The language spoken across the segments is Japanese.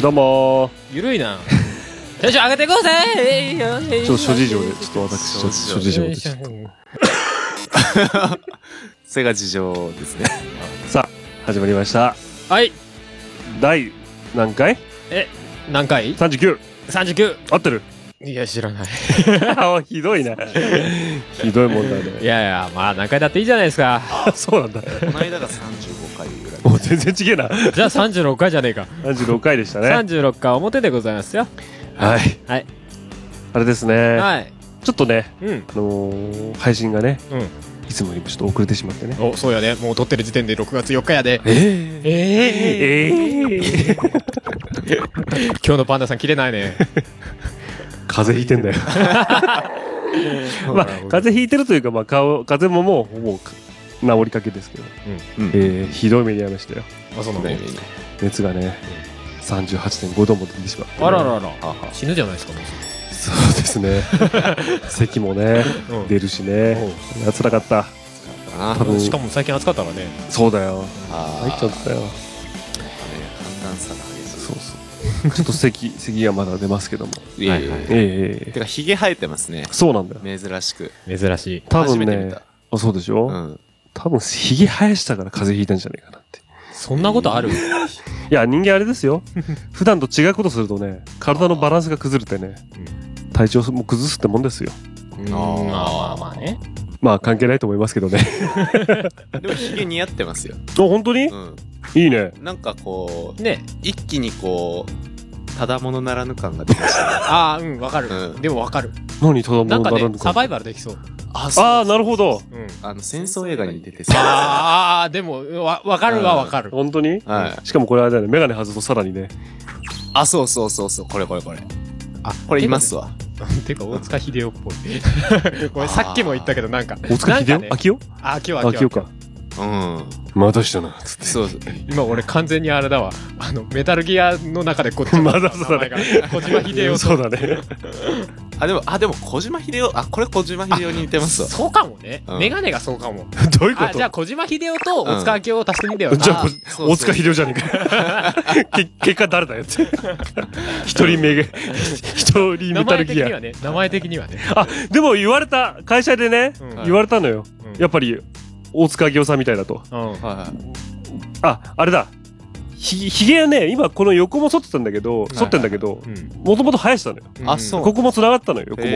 どうも。ゆるいな。テンション上げていこうぜーちょっと諸事情でちょっと私諸事情でちょっとそれが事情ですね。さあ始まりました。はい。第何回？何回 ?39 39合ってる？いや知らない。あひどいな ひどいもんだいねやいやまあ何回だっていいじゃないですか。そうなんだ。この間が35回ぐらい。もう全然違えな。じゃあ36回じゃねえか。36回でしたね。36回表でございますよ。はい。はい。あれですね。はい。ちょっとねうん。あのー配信がねうんいつもよりもちょっと遅れてしまってね。おそうやね。もう撮ってる時点で6月4日やで。ええええ今日のパンダさん切れないね。風邪ひいてんだよ。まあ風邪ひいてるというかまあ顔風邪ももうほぼ治りかけですけど、うん。えーひどい目に遭いましたよ。あその？ね熱がね38.5度も出てしまってね、あららら。死ぬじゃないですかもうそうですね。咳もねうん。出るしね。いや辛かった。かな。多分。しかも最近暑かったからね。そうだよ。あ入っちゃったよ。ね寒暖差が激しい。そうそう。ちょっと咳咳がまだ出ますけども。いやいやいやええええてか、ヒゲ生えてますね。そうなんだよ。珍しく。珍しい。多分ね。あそうでしょ、うん。多分ひげ生やしたから風邪ひいたんじゃないかなって。そんなことある？いや人間あれですよ。普段と違うことするとね体のバランスが崩れてね体調も崩すってもんですよ。あまあまあね。まあ関係ないと思いますけどね。でも、ヒゲ似合ってますよ。あ本当に？うん。いいね。なんかこう、ね一気にこう、ただものならぬ感が出ましたね。ああうんわかる。うん。でもわかる。何ただもなんかのならぬかねサバイバルできそう。あああなるほど。うん。あの、戦争映画に出てさ。ああでもわわかるはわかる。本当に？はい。しかもこれあれだよねメガネ外すとさらにね。あ、そうそうそうそう。これこれこれ。あこれいますわ。てか大塚秀夫っぽい。これさっきも言ったけどなんか。大塚秀夫秋夫？あ今日は秋夫か。うん。またしたなつってそう。今俺完全にあれだわ。あのメタルギアの中でこっちまだそうだね。小島秀夫そうだね。あ、でも、あ、でも、小島秀夫、あ、これ小島秀夫に似てますわ。そうかもね。うん。メガネがそうかも。どういうこと？あじゃあ小島秀夫と大塚明夫を足してみてよ。じゃあ大塚秀夫じゃねえか。け結果誰だよって。一人目が一人メ名タルギア。名前的にはねあでも言われた会社でね、うん。言われたのよ、うん。やっぱり大塚明夫さんみたいだと。うん。はいはい。ああれだ。ひひげはね今この横も剃ってたんだけど剃ってんだけどうん。もともと生やしたのよ。あそう。ここも繋がったのよ横も。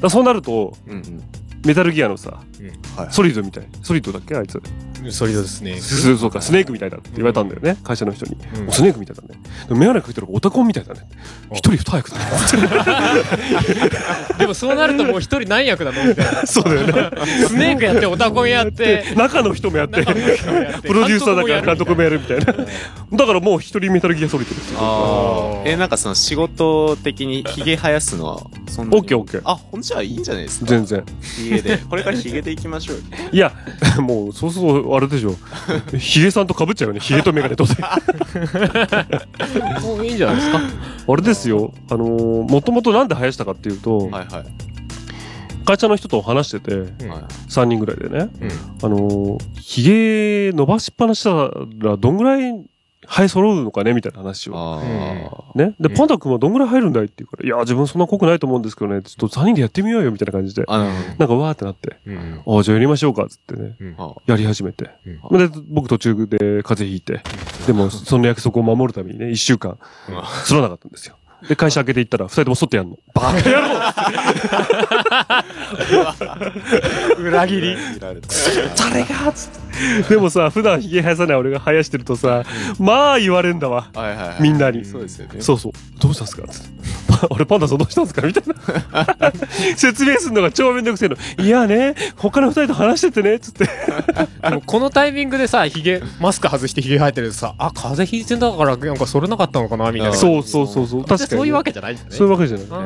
だそうなるとーうんうん。メタルギアのさはい。ソリッドみたい。ソリッドだっけ？あいつ。うんソリッドですね。すそうか。スネークみたいだって言われたんだよね。会社の人に。うん。スネークみたいだね。でもメガネかけたらオタコンみたいだね。一人二役だね。でもそうなるともう一人何役だのみたいなそうだよね。スネークやってオタコンやって。中の人もやって。中の人もやって。プロデューサーだから監督もやるるみたいな。だからもう一人メタルギアソリッドですよ。あー。え、なんかその仕事的にヒゲ生やすのは、そんなにオッケーオッケー。あ、ほんじゃいいんじゃないですか？全然。ヒゲで。これからヒゲでいきましょう。よ。いや もうそうするとあれでしょ。ヒゲさんと被っちゃうよね。ヒゲとメガネとで。あもういいんじゃないですか。れですよ。あのーもともとなんで生やしたかっていうと、はいはい。会社の人と話しててうん。はい。3人ぐらいでね。うん。あのーヒゲ伸ばしっぱなししたらどんぐらい生え揃うのかねみたいな話を。あね。で、うんパンダ君はどんぐらい入るんだいって言うから、いや、自分そんな濃くないと思うんですけどね、ちょっと3人でやってみようよ、みたいな感じで。なんかわーってなって、うん。ああ、じゃあやりましょうか、つってね、あやり始めて。うん。で、僕途中で風邪ひいて、でも、その約束を守るためにね、1週間、剃らなかったんですよ。で、会社開けて行ったら、2人とも剃ってやんの。バカ野郎裏切り。誰がつって。でもさ、普段ヒゲ生やさない俺が生やしてるとさ、まあ言われんだわ。はいはいはい。みんなに。そうですよね。そうそう。どうしたんすか？つって。パ俺パンダさんどうしたんすか？みたいな。説明するのが超めんどくせえの。いやね、他の二人と話しててね、つって。でもこのタイミングでさヒゲマスク外してヒゲ生えてるとさあ風邪ひいてんだからなんかそれなかったのかなみたいなあそうそうそうそう。確かにね、そういうわけじゃないんだねそういうわけじゃない。そ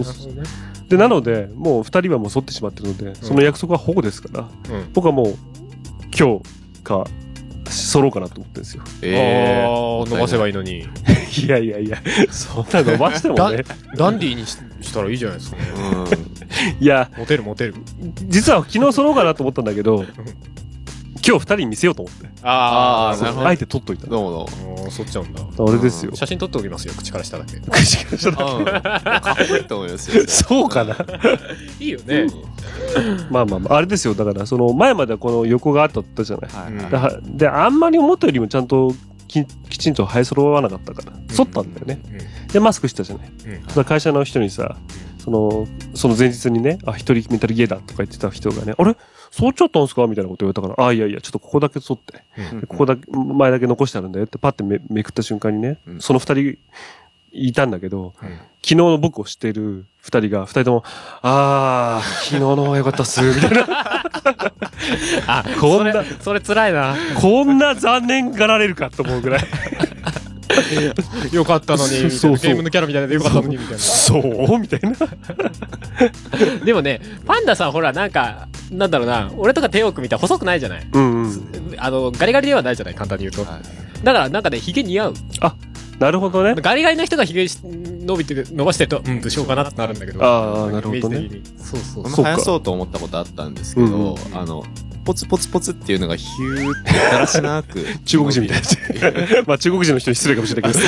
うそうなるでなのでもう2人はもう剃ってしまってるのでその約束は保護ですから、うん僕はもう今日か剃ろうかなと思ってるんですよ。えあー伸ばせばいいのに。いやいやいやそんな伸ばしてもね。ダンディーにししたらいいじゃないですかうん。いやモテるモテる。実は昨日剃ろうかなと思ったんだけど 今日2人に見せようと思って。あーなるほど。あえて撮っといた。のどうもどうも。そっちゃうんだ。あれですよ。写真撮っておきますよ。口から下だけ。口から下だうん。かっこいいと思いますよ。そうかな。いいよね。まあまあまああれですよ。だからその前まではこの横があったじゃない。はいであんまり思ったよりもちゃんとききちんと生え揃わなかったから剃ったんだよね。でマスクしたじゃない。うん。会社の人にさそのその前日にね「あ一人メタルゲーだ」とか言ってた人がね「あれ？剃っちゃったんすか?」みたいなこと言われたから「あいやいやちょっとここだけ剃ってうんここだけ前だけ残してあるんだよ」ってパッてめめくった瞬間にねその二人いたんだけどうん昨日の僕を知ってる二人が二人とも「あー昨日の方が良かったっす」みたいなあこんなそれそれ辛いなこんな残念がられるかと思うぐらいよかったのに みたいなそうそうゲームのキャラみたいなでよかったのにみたいそうみたいな。な でもねパンダさんほらなんかなんだろうな俺とか手を組みたら細くないじゃない？うんうん。あのガリガリではないじゃない簡単に言うと。はい。だからなんかねヒゲ似合う。なるほどね。ガリガリな人がヒゲし伸びてる伸ばしてるとうん武将かなってなるんだけど。あーなるほどね。そうそう俺そうも生やそうと思ったことあったんですけど、うんうん。あの、ポツポツポツっていうのがヒューってだらしなく。中国人みたい。なまあ中国人の人に失礼かもしれないけ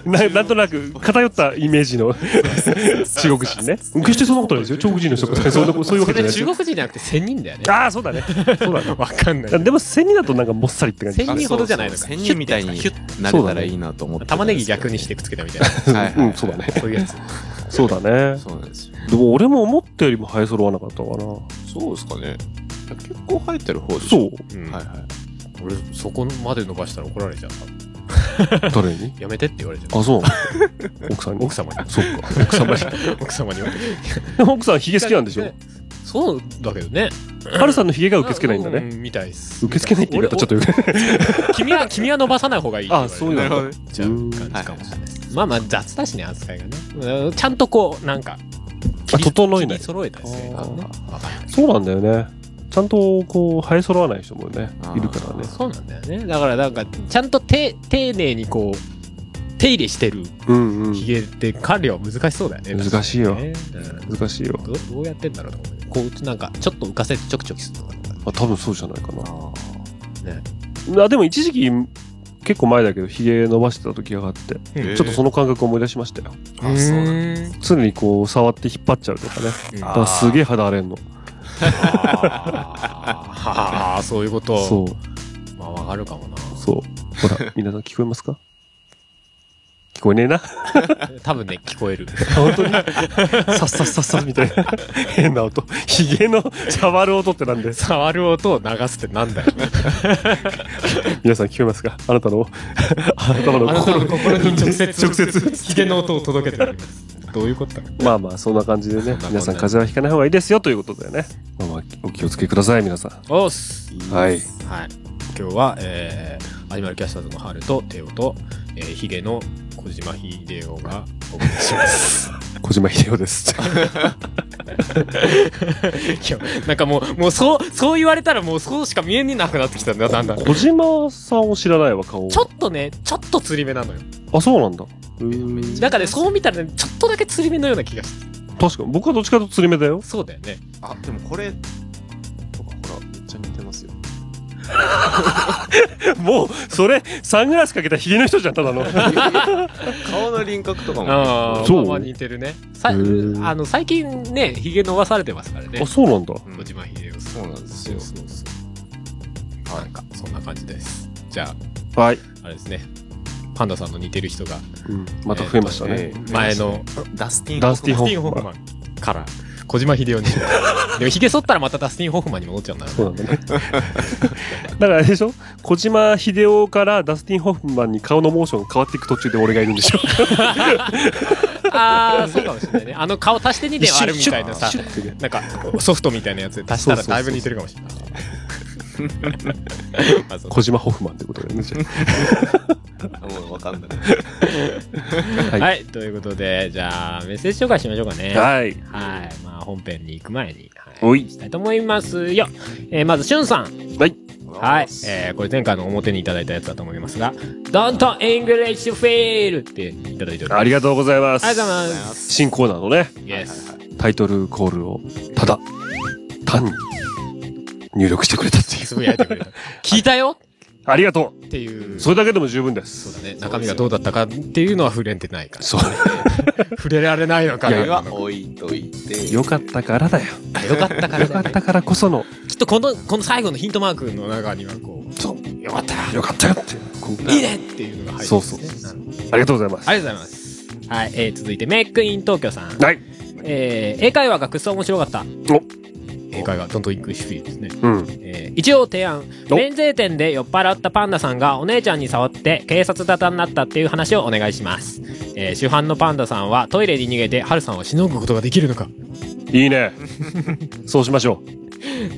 ど。ななんとなく偏ったイメージの中国人ね。決してそんなことないですよ。中国人の人が。そんなそう。いうわけじゃないですよ。中国人じゃなくて仙人だよね。ああそうだね。そうだね。わかんない。でも千人だとなんかもっさりって感じ。千人ほどじゃないのか。千人みた。いになれたらいいなと思ってたん玉。ねぎ逆にしてくっつけたみたいな。はいはいはい。うんそうだね。そういうやつ。そうだね。そうなんですよ。でも俺も思ったよりも生え揃わなかったかな。そうですかね。結構生えてる方でしょ？そう。うん。はいはい。俺そこまで伸ばしたら怒られちゃった。誰に？やめてって言われちゃっあそう。奥さんに？た奥様に。そっか。奥様に。奥様に。奥さんヒゲ好きなんでしょ？そうだけどね。ハルさんのヒゲが受け付けないんだね。うみたいです。受け付けないって言い方ちょっと君は君は伸ばさない方がいいって言われてあそういうの。なるほどね。ちゃう感じかもしれないまあまあ雑だしね扱いがね。うんちゃんとこうなんかあ整えない。揃えたりするそうなんだよねちゃんとこう生え揃わない人もねいるからね。そうなんだよね。だからなんかちゃんとて丁寧にこう手入れしてるうんうん。ヒゲって管理は難しそうだよね。難しいよ。確かにね。うん。難しいよ。どうやってんだろうと思う。こうなんかちょっと浮かせてちょくちょきするのかあ多分そうじゃないかな。ね。あでも一時期結構前だけどヒゲ伸ばしてた時があってうんちょっとその感覚を思い出しましたよ。あ、そう常にこう触って引っ張っちゃうとかね。だからすげえ肌荒れんのああそういうこと。そう。まあわかるかもな。そう。ほら皆さん聞こえますか？聞こえねえな？多分ね聞こえる。本当に？さっさっさっさみたいな。変な音。ヒゲの触る音ってなんで？触る音を流すってなんだよ。皆さん聞こえますか？あなたの？あなたのあなたの心に直接。直接ヒゲの音を届けておりますどういうことだまあまあそんな感じでね皆さん風邪はひかない方がいいですよということでね、まあまあ、お気をつけください皆さん。おっす。はい。はい。今日は、えー、アニマルキャスターズの春とテオと、えー、ヒゲの小島秀夫がお送りします。小島秀夫ですいやなんかもうもうそうそう言われたらもうそうしか見えなくなってきたんだだんだん。小島さんを知らないわ顔ちょっとねちょっと釣り目なのよ。あそうなんだ。うーんなんかねそう見たらねちょっとだけ釣り目のような気がして。確かに僕はどっちかと釣り目だよ。そうだよね。あ、でもこれ、もうそれサングラスかけたヒゲの人じゃんただの。顔の輪郭とかも。ああそう。まあまあ似てるね。さあの最近ねヒゲ伸ばされてますからね。あそうなんだ。うん小島秀夫そうなんですよ。そうそうそう。なんかそんな感じです。じゃはい、ああれですね。パンダさんの似てる人がうん、また増えましたね、えー前のダスティン・ダスティン。ダスティン・ホフマンから小島秀夫にしよう。でもヒゲ剃ったらまたダスティン・ホフマンに戻っちゃうんだそうなんだね。だからあれでしょ？小島秀夫からダスティン・ホフマンに顔のモーションが変わっていく途中で俺がいるんでしょ？ああそうかもしれないね。あの顔足して2で割るみたいなさ。なんかソフトみたいなやつで足したらだいぶ似てるかもしれない 小島ホフマンってことだよね。じ ゃもうわかんない。はいはい、ということで、じゃあ、メッセージ紹介しましょうかね。あはい。はい。まあ、本編に行く前に、はい、おいしたいと思いますよ。えーまず、しゅんさん。はい。はい。えーこれ前回の表にいただいたやつだと思いますが、Don't English Fail! っていただいております。ありがとうございます。ありがとうございます。新コーナーのね、Yes。タイトルコールを、ただ、単に、入力してくれたっていう。つぶやいてくれた。聞いたよありがとっていう。うそれだけでも十分です。そうだね。中身がどうだったかっていうのは触れてないから。そう。触れられないのかな。これは置いといて。よかったからだよ。よかったからよかったからこその、きっとこの、この最後のヒントマークの中にはこそう。う、よかったよかったよって。いいねっていうのが入ってますね。そうそうありがとうございます。ありがとうございます。はい、えー、続いて、メイクイン東京さん。はい。えー、英会話がくっそ面白かった。お英会話、ドントインクリッシュフィーですね。うん。えー、一応提案。お免税店で酔っ払ったパンダさんがお姉ちゃんに触って警察沙汰になったっていう話をお願いします。えー、主犯のパンダさんはトイレに逃げてハルさんをしのぐことができるのか。いいね。そうしましょ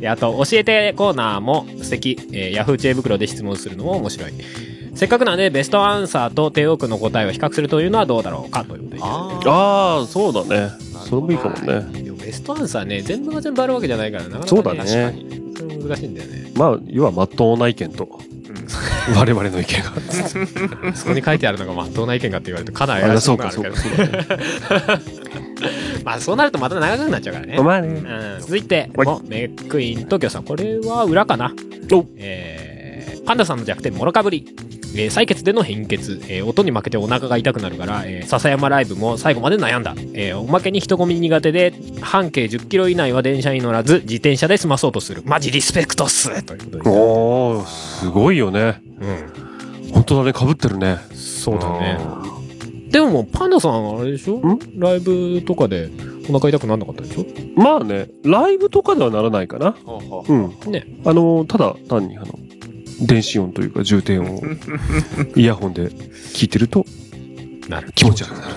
であと、教えてコーナーも素敵。えー、ヤフー知恵袋で質問するのも面白い。せっかくなんでベストアンサーと帝王区の答えを比較するというのはどうだろうかということで。ああ、そうだね。それもいいかもね。トアンサーね、全部が全部あるわけじゃないからなかなか、そうだね確かにそれ難しいんだよね。まあ、要は、まっとうな意見と、我々の意見が。そこに書いてあるのがまっとうな意見かって言われるとかなり怪しいあそうか、そうけどか、。まあそうなるとまた長くなっちゃうからね。まあね。うん、続いて、メックイン東京さん。これは裏かな？おえー、パンダさんの弱点、もろかぶり。えー採血での貧血、えー音に負けてお腹が痛くなるから、えー笹山ライブも最後まで悩んだ。えーおまけに人混み苦手で、半径10キロ以内は電車に乗らず、自転車で済まそうとする。マジリスペクトっすということで。おー、すごいよね。うん。本当だね、被ってるね。そうだね。でもパンダさんあれでしょ？ん？ライブとかでお腹痛くなんなかったでしょ？まあね、ライブとかではならないかな。ほうほううん。ね。あの、ただ単に、あの、電子音というか重点を イヤホンで聞いてるとなる。気持ち悪くなる。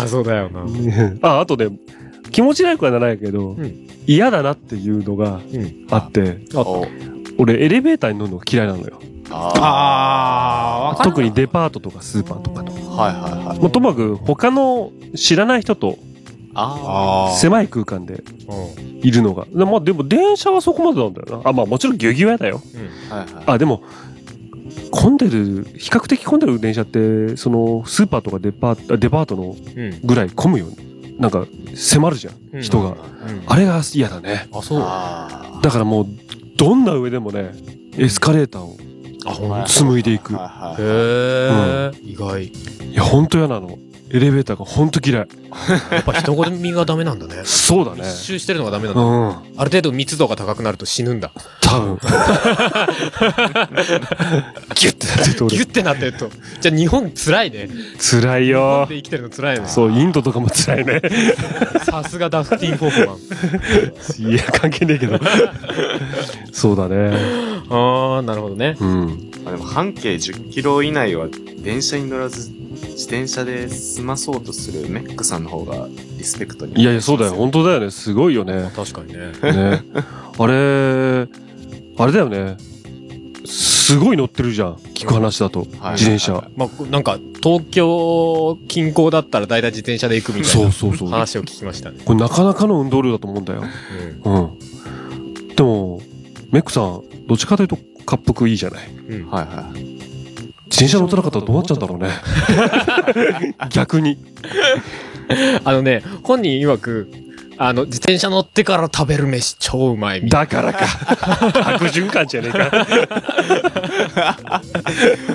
謎だよな。あ、あとね、気持ち悪くはならないけど、ん嫌だなっていうのがうん。あって、お俺エレベーターに乗るのが嫌いなのよ。ああ特にデパートとかスーパーとかと。あ。はいはいはい。もうともかく他の知らない人とああ狭い空間でうん。いるのが。でまあでも電車はそこまでなんだよな。あ、まあもちろんギュギュやだよ。あ。はいはい。あ、でも、混んでる、比較的混んでる電車って、その、スーパーとかデパート、デパートのうん。ぐらい混むよ。なんか、迫るじゃうんん、人が。うん。あれが嫌だね。あ、そう。あだからもう、どんな上でもね、エスカレーターを、あ、ほんあ。紡いでいく。へえ。意外。いや、ほんと嫌なの。エレベーターがほんと嫌い。やっぱ人混みがダメなんだね。そうだね。密集してるのがダメなんだ。うん。ある程度密度が高くなると死ぬんだ。多分。ギュッてなってて俺、ギュッてなってると。じゃあ日本辛いね。辛い日本よで。生きてるの辛いね。そう、インドとかも辛いね。さすがダフティン・ホフマン。いや、関係ねえけど。そうだね。あー、なるほどね。うん。まあでも半径10キロ以内は電車に乗らず自転車で済まそうとするメックさんの方がリスペクトにいやいや、そうだよ。本当だよね。すごいよね。確かにね。ね。あれ、あれだよね。すごい乗ってるじゃん。聞く話だと。はい自転車。まあ、なんか、東京近郊だったら大体自転車で行くみたいなそうそうそう。話を聞きましたね。これなかなかの運動量だと思うんだよ。うんうん。でも、メックさん、どっちかというと、滑腹いいじゃない。うんはいはい。自転車乗ってなかったらどうなっちゃうんだろうね。逆に。あのね、本人曰く、あの、自転車乗ってから食べる飯超うまいみたいだからか。悪循環じゃねえか。な。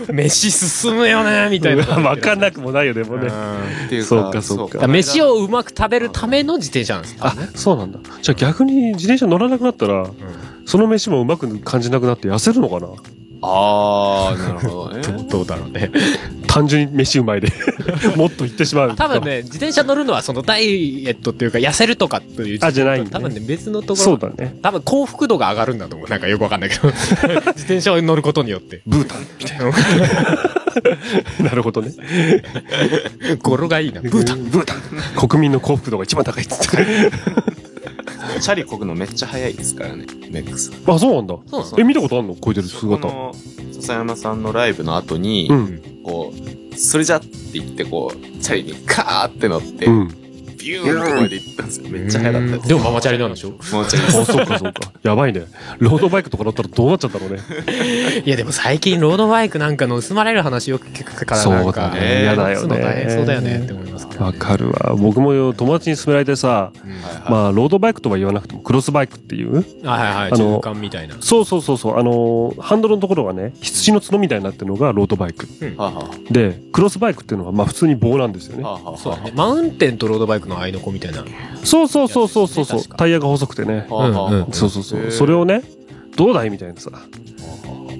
飯進むよねみたいな。わかんなくもないよ、でもね。うんっていうか、そうかそうか飯をうまく食べるための自転車なんですよ。あ、そうなんだ。じゃあ逆に自転車乗らなくなったら、その飯もうまく感じなくなって痩せるのかな？ああ、なるほどね。どうだろうね。単純に飯うまいで。もっと言ってしまう。多分。ね、自転車乗るのはそのダイエットっていうか痩せるとかっていう。あじゃないね多分ね、別のところ。そうだね。多分幸福度が上がるんだと思う。なんかよくわかんないけど。自転車を乗ることによって。ブータンみたいな。なるほどね。語呂がいいな。ブータン。ブータン。国民の幸福度が一番高いっつって。チャリこぐのめっちゃ速いですからね、メックさん。あ、そうなんだ。そうえ、見たことあんの？こいでるこ姿。の笹山さんのライブの後に、うん。こう、それじゃって言って、こう、チャリにカーって乗って、うん。ビューンって声で行ったんですよ。めっちゃ速かったです。でもママチャリなんでしょもうチャリあ、そうかそうか。やばいね。ロードバイクとかだったらどうなっちゃったろうね。いやでも最近ロードバイクなんか盗まれる話よく聞くからなんかそうだね嫌だよねそうだよねって思いますけどねわかるわ。僕もよ友達に勧められてさ、うんはいはいまあ、ロードバイクとは言わなくても、クロスバイクっていうはいはいはいあの中間みたいなそうそうそうそう。あのー、ハンドルのところがね、羊の角みたいになってるのがロードバイク。はあはで、クロスバイクっていうのは、まあ普通に棒なんですよねあ。はあはあそうだねマウンテンとロードバイクの合いの子みたいな。そうそうそうそうそうそう。タイヤが細くてね。そうそうそう。それをね、どうだいみたいなさ、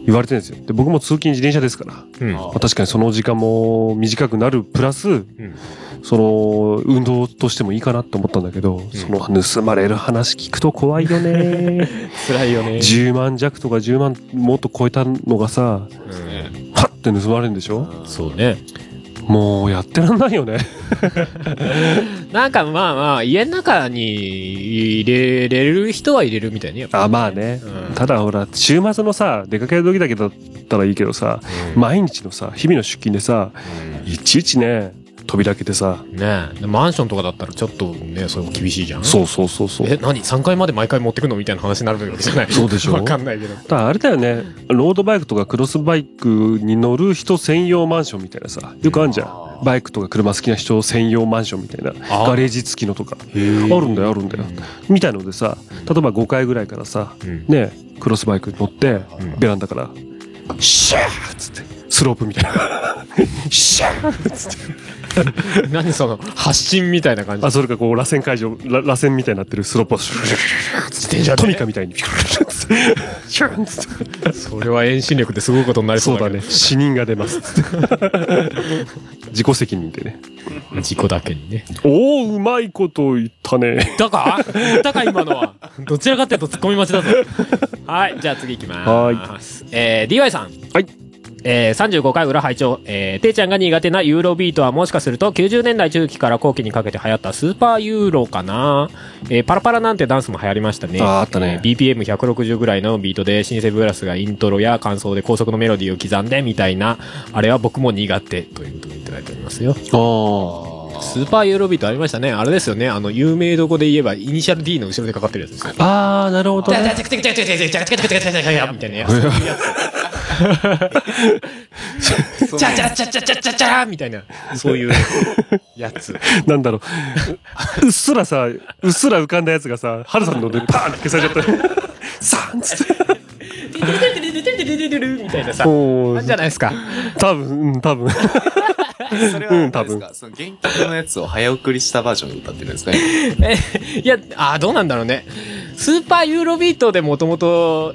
言われてるんですよ。で、僕も通勤自転車ですから。うん。あまあ、確かにその時間も短くなる。プラス、その運動としてもいいかなって思ったんだけど、その盗まれる話聞くと怖いよね。辛いよね。10万弱とか10万もっと超えたのがさうん。パッて盗まれるんでしょ？そうねもうやってらんないよね。なんかまあまあ家の中に入れれる人は入れるみたいねあまあね、うん。ただほら週末のさ出かける時だけだったらいいけどさ、毎日のさ日々の出勤でさいちいちね扉開けてさ、ねえ。マンションとかだったらちょっとねそれも厳しいじゃん。そうそうそうそう。え何？3階まで毎回持ってくのみたいな話になるわけじゃない？そうでしょ。わかんないけど。だからあれだよね。ロードバイクとかクロスバイクに乗る人専用マンションみたいなさ。よくあるじゃん。バイクとか車好きな人専用マンションみたいな。ガレージ付きのとか。あるんだよあるんだよ。みたいのでさ例えば5階ぐらいからさうん。ねクロスバイクに乗ってうん。ベランダからシャーッつってスロープみたいな。シャーッつって 何その発信みたいな感じ。あそれかこう螺旋解除ら螺旋みたいになってるスロープを。シュ自転車で。トミカみたいに。それは遠心力ですごいことになりそううだね。死人が出ます。自己責任でね。事故だけにね。おおうまいこと言ったね。だかだか今のはどちらかっていうと突っ込み待ちだぞ。はいじゃあ次いきます。えー、DY さん。はいえー、35回裏拝聴えー、ていちゃんが苦手なユーロビートはもしかすると90年代中期から後期にかけて流行ったスーパーユーロかなえー、パラパラなんてダンスも流行りましたね。あーあったねえー BPM160 ぐらいのビートでシンセブラスがイントロや感想で高速のメロディーを刻んでみたいな、あれは僕も苦手ということでいただいておりますよ。あスーパーユーロビートありましたね。あれですよね。あの、有名どこで言えば、イニシャル D の後ろでかかってるやつですよ。ああーなるほどねみたいなやつ。チャチャチャチャチャチャチャみたいな、そういうやつ。なんだろううっすらさうっすら浮かんだやつがさハルさんのでパーンって消されちゃったサンっつってみたいなさ。おなんじゃないですか。多分うん多分それうんは何ですか、その原曲のやつを早送りしたバージョンで歌ってるんですか？ね え、いや、あーどうなんだろうね。スーパーユーロビートでもともと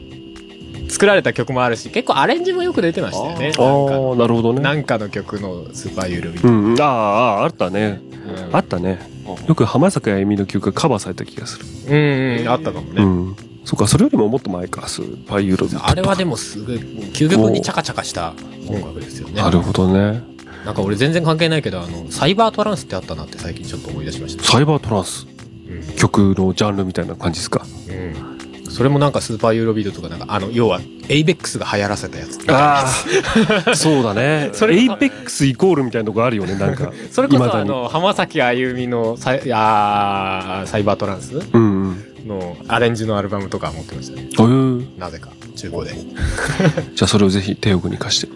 作られた曲もあるし、結構アレンジもよく出てましたよね。ああなるほどねなんかの曲のスーパーユーロビート。うんうんあーあーあったねうんあったねよく浜坂あゆみの曲がカバーされた気がするうん、うん、あったかもね。うんそっかそれよりももっと前かスーパーユーロビートあれはでもすごい、究極にチャカチャカした音楽ですよね。なるほどねなんか俺全然関係ないけど、あの、サイバートランスってあったなって最近ちょっと思い出しました。サイバートランスうん曲のジャンルみたいな感じですか？うん。それもなんかスーパーユーロビートとかなんか、あの、要は、エイベックスが流行らせたやつ。ああ そうだね。それエイベックスイコールみたいなとこあるよね なんか。それこそあの、浜崎あゆみのサイ、あーサイバートランスうんうん。のアレンジのアルバムとか持ってましたね。えー。なぜか、中古で。じゃあそれをぜひテオ君に貸して。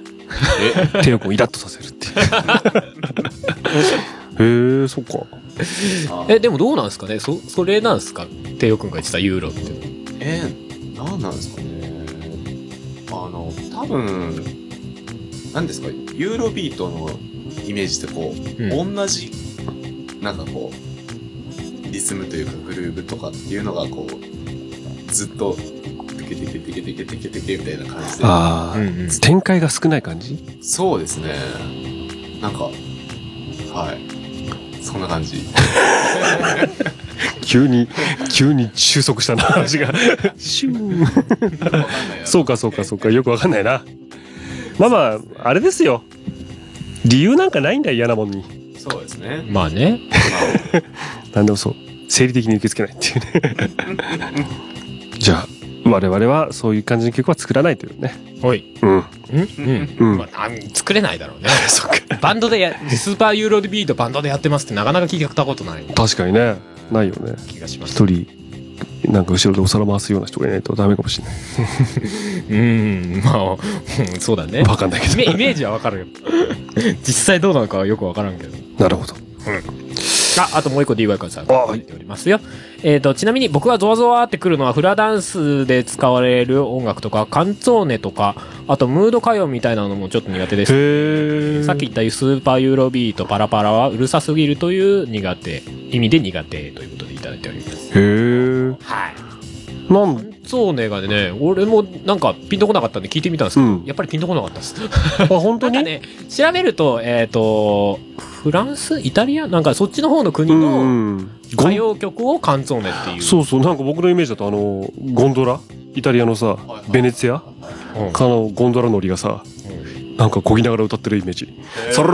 テオ君をイラッとさせるっていう。へえそっか。え、でもどうなんですかね？そ、それなんですか？テイオくんが言ってたユーロって。えー、なんなんですかねあの、多分、なんですか、ユーロビートのイメージってこう、うん同じ、なんかこう、リズムというかグルーブとかっていうのがこう、ずっと、テケテケテケテケテケテケみたいな感じで。ああ、うんうん展開が少ない感じ？そうですね。なんか、はい。そんな感じ。急に急に収束したな話がシューそうかそうかそうかよくわかんないなまあまああれですよ理由なんかないんだよ嫌なもんにそうですね。まあね。なんでもそう生理的に受け付けないっていうね。じゃあ、我々はそういう感じの曲は作らないというね。おい。うん。うん？うん。うんまあ、作れないだろうね。そっか。バンドでや、スーパーユーロビートバンドでやってますってなかなか聞いたことない確かにね。ないよね。気がします。一人、なんか後ろでお皿回すような人がいないとダメかもしれない。うん、まあ、うんそうだね。わかんないけど。イメージはわかるよ。実際どうなのかはよくわからんけど。なるほど。あ、あともう一個 DY からさんあ書いておりますよ。えっ、と、ちなみに僕がゾワゾワってくるのはフラダンスで使われる音楽とか、カンツォーネとか、あとムード歌謡みたいなのもちょっと苦手です。さっき言ったスーパーユーロビートパラパラはうるさすぎるという苦手、意味で苦手ということでいただいております。へえ。はい。なんカンツォーネがね、俺もなんかピンとこなかったんで聞いてみたんですけど、うん。やっぱりピンとこなかったです。あ、本当に？ね、調べると、えっ、と、フランス？イタリア？なんかそっちの方の国うの歌謡曲をカンツォーネっていう。そうそう、なんか僕のイメージだとあの、ゴンドラ？イタリアのさ、ベネツィア？うん。かのゴンドラ乗りがさ、うん。なんか漕ぎながら歌ってるイメージ。そらー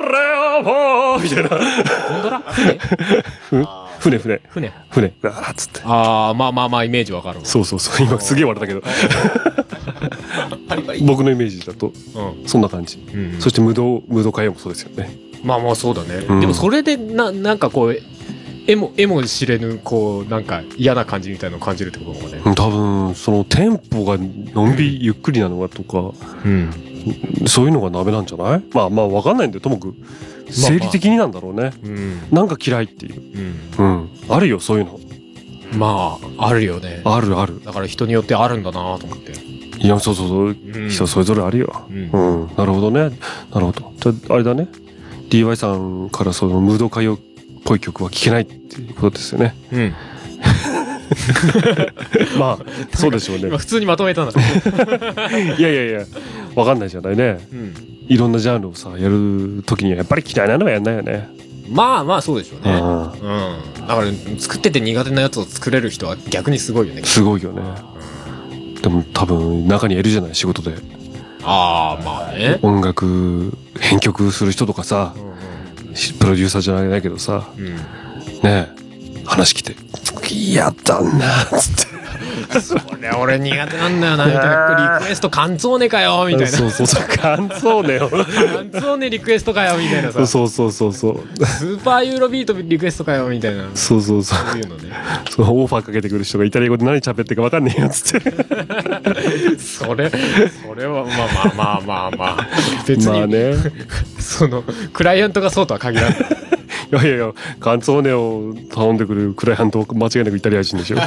れーみたいな。ゴンドラ？船船船。船船。ガーッつって。ああ、まあまあまあイメージわかるわ。そうそうそう。今すげえ笑ったけど。パリパリ。僕のイメージだと、うん。そんな感じ。うん、そして無道、無道会もそうですよね。まあまあそうだね。うんでもそれでな、なんかこう、絵も、絵も知れぬ、こう、なんか嫌な感じみたいなのを感じるってことかね。うん多分、そのテンポがのんびりゆっくりなのがとか、うん。そういうのがダメなんじゃない？まあまあわかんないんだよ、ともかく。生理的になんだろうね。うん。なんか嫌いっていう。うん。うん。あるよ、そういうの。まあ、あるよね。あるある。だから人によってあるんだなと思って。いや、そうそうそう。うん人それぞれあるよ。うんうん。なるほどね。なるほど。じゃあ、あれだね。DY さんからそのムード歌謡っぽい曲は聴けないっていうことですよね。うん。まあ、そうでしょうね今。普通にまとめたんだ。いやいやいや、わかんないじゃないね。うん。いろんなジャンルをさ、やるときにはやっぱり嫌いなのはやんないよね。まあまあそうでしょうね。うん。うん。だから作ってて苦手なやつを作れる人は逆にすごいよね。すごいよね。でも多分中にはいるじゃない仕事で。ああ、まあね。音楽、編曲する人とかさう、んしプロデューサーじゃないけどさ、うん。うん。ねえ、話来て、嫌だな、つって。それ俺苦手なんだよな、みたいな。リクエストカンツォーネかよ、みたいな。そうそうそう、感想ねよ。カンツォーネリクエストかよ、みたいなさ。スそうそうそうそう。ーパーユーロビートリクエストかよ、みたいな。そうそうそう。そういうのね。そのオファーかけてくる人がイタリア語で何喋ってるか分かんねえよ、つって。それ、それは、まあまあまあまあまあ。別に、まあね。その、クライアントがそうとは限らない。いやいやいや、カンツォーネを頼んでくるクライアント間違いなくイタリア人でしょ。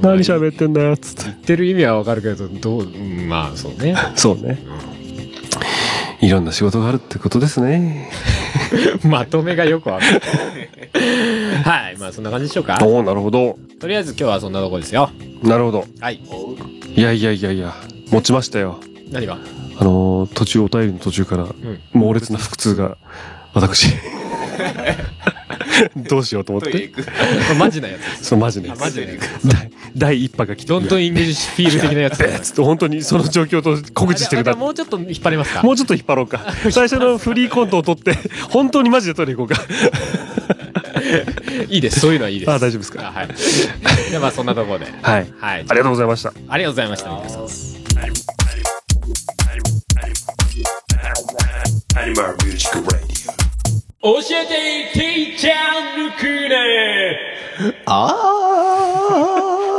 何喋ってんだよ、つって。言ってる意味はわかるけど、どう、うんまあそうね。そうね。いろんな仕事があるってことですね。まとめがよくわかる。はい、まあそんな感じでしょうか。おおなるほど。とりあえず今日はそんなとこですよ。なるほど。はい。いやいやいやいや、持ちましたよ。何が？あのー途中、お便りの途中から、猛烈な腹痛が、私。どうしようと思って。マジなやつ。そう、マジであ、。マジなやつ。第第一波が来て。 Don't English Feel 的なやつだな。つって本当にその状況と告知してるあじゃなあもうちょっと引っ張りますか。もうちょっと引っ張ろうか。最初のフリーコントを取って、本当にマジでトイレ行こうか。いいです。そういうのはいいです。あ大丈夫ですか？あはい。じゃあまあそんなところで。はい。はい。ありがとうございました。ありがとうございました。教えてティーチャーヌクーネあ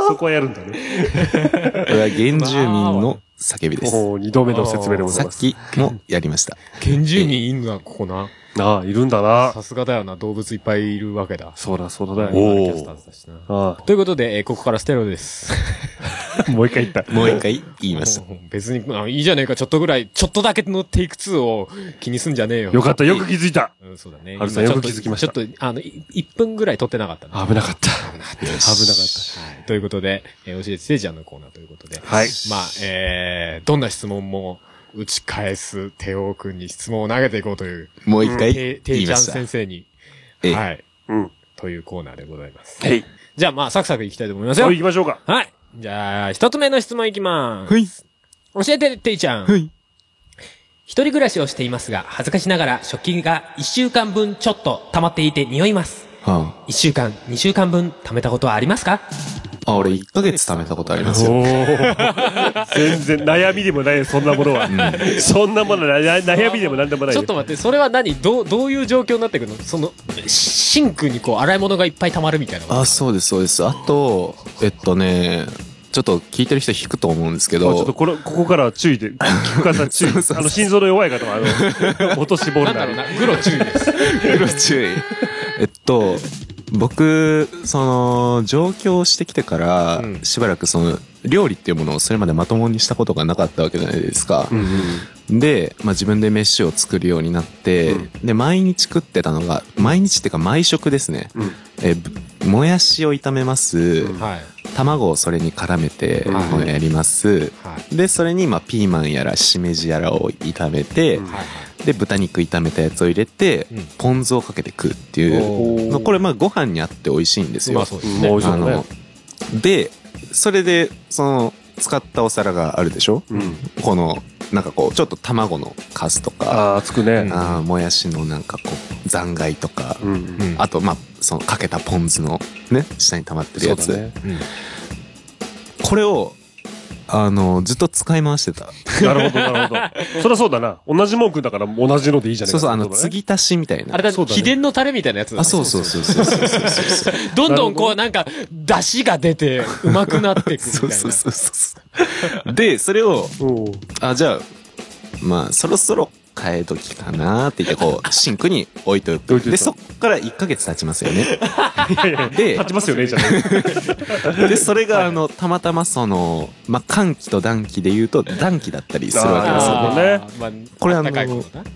そこはやるんだね。ー これは原住民の叫びです。おー二度目の説明でございます。さっきもやりました。原住民いんのはここな。ああ、いるんだな。さすがだよな。動物いっぱいいるわけだ。そうだ、そうだおね。ーキャスターズだしな。あということで、えーここからステロです。あ、もう一回言った。もう一回言いました。別に、あいいじゃねえか、ちょっとぐらい、ちょっとだけのテイク2を気にすんじゃねえよ。よかった、よく気づいた。うん、そうだね。ハルさん今ちょっとよく気づきましたちょっと、あの、い1分ぐらい撮ってなかったね。危なかった。危なかっはい。ということで、えー教えてステージャーのコーナーということで。はいまあ、えー、どんな質問も打ち返すテオくんに質問を投げていこうという、もう一回てていちゃん。先生に、ええはい、た。うん。というコーナーでございます。はい。じゃあまあ、サクサクいきたいと思いますよ。そう行きましょうか。はい。じゃあ、一つ目の質問いきます。はい。教えて、ていちゃん。はい。一人暮らしをしていますが、恥ずかしながら食器が一週間分ちょっと溜まっていて匂います。は一週間、二週間分溜めたことはありますか？あ、あ、俺1ヶ月貯めたことありますよ。全然悩みでもないよ、そんなものは。そんなもの悩みでもなんでもないよちょっ。と待って、それは何？どう、どういう状況になってくるの？その、シンクにこう、洗い物がいっぱい溜まるみたいな。あ、そうです、そうです。あと、えっとね、ちょっと聞いてる人引くと思うんですけど、まあちょっとこれ、ここからは注意で、聞く方注意。あの、心臓の弱い方は、あの、元絞るなりなんだろうな、グロ注意です。黒注意。えっと、僕、その、上京してきてからうん、しばらくその、料理っていうものをそれまでまともにしたことがなかったわけじゃないですか。うんうんで、まあ、自分で飯を作るようになって、うんで、毎日食ってたのが、毎日っていうか毎食ですね。うんえぶもやしを炒めます。はい。卵をそれに絡めて、やります。はい。で、それに、まあ、ピーマンやらしめじやらを炒めて、うんはい。で、豚肉炒めたやつを入れて、うんポン酢をかけて食うっていう。これ、まあ、ご飯にあって美味しいんですよ。まあそうでそれで、その、使ったお皿があるでしょ？うん。この、なんかこう、ちょっと卵のカスとか、ああ、つくね。あーもやしのなんかこう、残骸とか、うん。うんあと、まあ、そのかけたポン酢のね、下に溜まってるやつ。そうだね。うんこれを、あの、ずっと使い回してた。なるほど、なるほど。そりゃそうだな。同じ文句だから同じのでいいじゃないそうそう、あの、次。継ぎ足しみたいな。あれだ、そうだね秘伝のタレみたいなやつだあ、そうそうそうそうそうそうそう。どんどんこう、ななんか、出汁が出て、うまくなっていくみたいうな。そそうそうそう。で、それを、うん。あ、じゃあ、まあ、そろそろ変え時かなって言って、こう、シンクに置いとく。置いといたで、そっから1ヶ月経ちますよね。で立ちますよね、じゃない。で、それが、あの、たまたまその、まあ、寒気と暖気で言うと、暖気だったりするわけですよ。あーあーまあ、これあの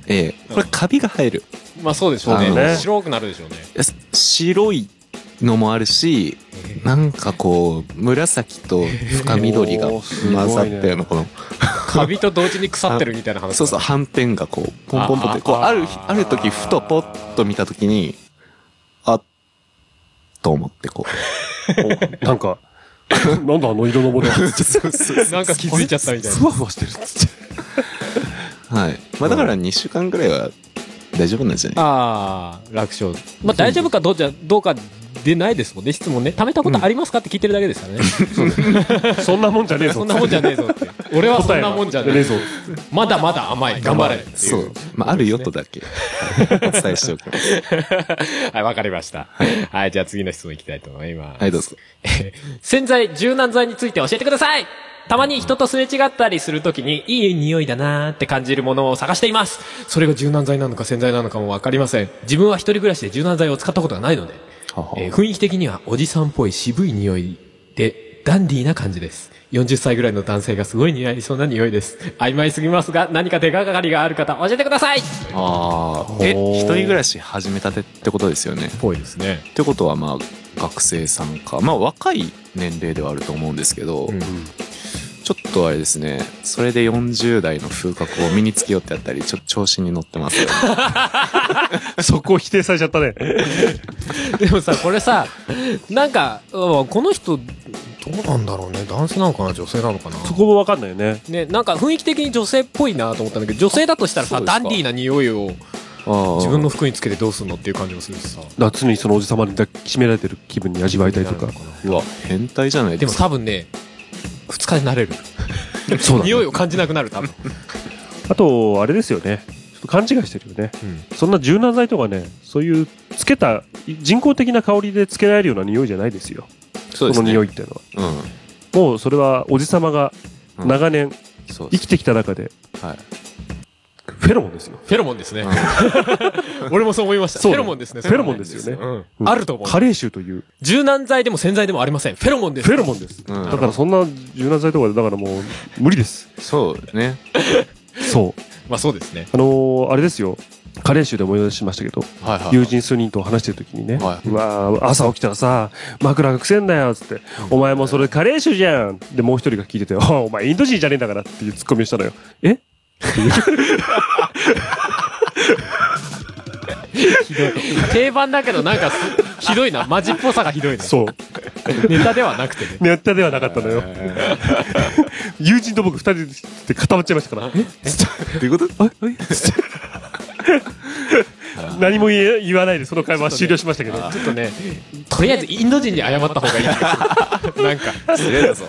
ええこれカビが生える。まあそうでしょうね。白くなるでしょうね。え白いのもあるし、なんかこう、紫と深緑が混ざったような、この、カビと同時に腐ってるみたいな話。そうそう、斑点がこう、ポンポンポンって、こう、あある日、ある時、ふとポッと見た時に、あ、と思ってこう。なんか、なんだあの色のものは。なんか気づいちゃったみたいな。ふわふわしてるっつって。はい。まあだから2週間ぐらいは大丈夫なんじゃないああ、楽勝。まあ大丈夫かどうじゃ、どうかでないですもんね、質問ね。貯めたことありますかって聞いてるだけですからね。そんなもんじゃねえぞ。そんなもんじゃねえぞって。俺はそんなもんじゃねえぞ。まだまだ甘い。頑張れ。そう。まああるよとだけ、お伝えしておきます。はい、わかりました。はい、じゃあ次の質問いきたいと思います。はい、どうぞ。洗剤、柔軟剤について教えてくださいたまに人とすれ違ったりするときに、いい匂いだなーって感じるものを探しています。それが柔軟剤なのか洗剤なのかもわかりません。自分は一人暮らしで柔軟剤を使ったことがないので、えー雰囲気的にはおじさんっぽい渋い匂いで、ダンディーな感じです。40歳ぐらいの男性がすごい似合いそうな匂いです。曖昧すぎますが、何か手がかりがある方、教えてくださいああ。え、一人暮らし始めたてってことですよね。ぽいですね。ってことはまあ、学生さんか。まあ若い年齢ではあると思うんですけど、うんちょっとあれですね、それで40代の風格を身につけようってやったり、ちょっと調子に乗ってますよね。そこを否定されちゃったね。でもさ、これさ、なんか、うんこの人、どうなんだろうね。男性なのかな女性なのかなそこもわかんないよね。ね、なんか雰囲気的に女性っぽいなと思ったんだけど、女性だとしたらさ、ダンディーな匂いを自自分の服につけてどうすんのっていう感じもするしさ。だから常にそのおじさまに抱きしめられてる気分に味わいたいとか。うわ、変態じゃないでも。多分ね、二日で慣れる。そうだね匂いを感じなくなる、多分。あと、あれですよね。ちょっと勘違いしてるよね。うんそんな柔軟剤とかね、そういうつけた、人工的な香りでつけられるような匂いじゃないですよ。そね。この匂いっていうのは。うん。もうそれはおじさまがうん長年。生きてきた中で、はい。フェロモンですよ。フェロモンですね。俺もそう思いました。フェロモンですね。フェロモンですよねあると思う。加齢臭という。柔軟剤でも洗剤でもありません。フェロモンです。フェロモンです。うんだからそんな柔軟剤とかで、だからもう無理です。そうね。そう。まあそうですね。あのーあれですよ。加齢臭で思い出しましたけど。友人数人と話してる時にね、はいうわー朝起きたらさ、枕がくせんだよ、つって、お前もそれ加齢臭じゃんで、もう一人が聞いてて、あ お前インド人じゃねえんだからっていうツッコミをしたのよ。え？ひどい。定番だけどなんかすひどいな。マジっぽさがひどいな。そう。ネタではなくてね。ネタではなかったのよ。友人と僕二人で固まっちゃいましたから。え？どういうこと？何も言え言わないでその会話は終了しましたけど。ちょっとね、とりあえずインド人に謝った方がいい。なんか、失礼だぞ。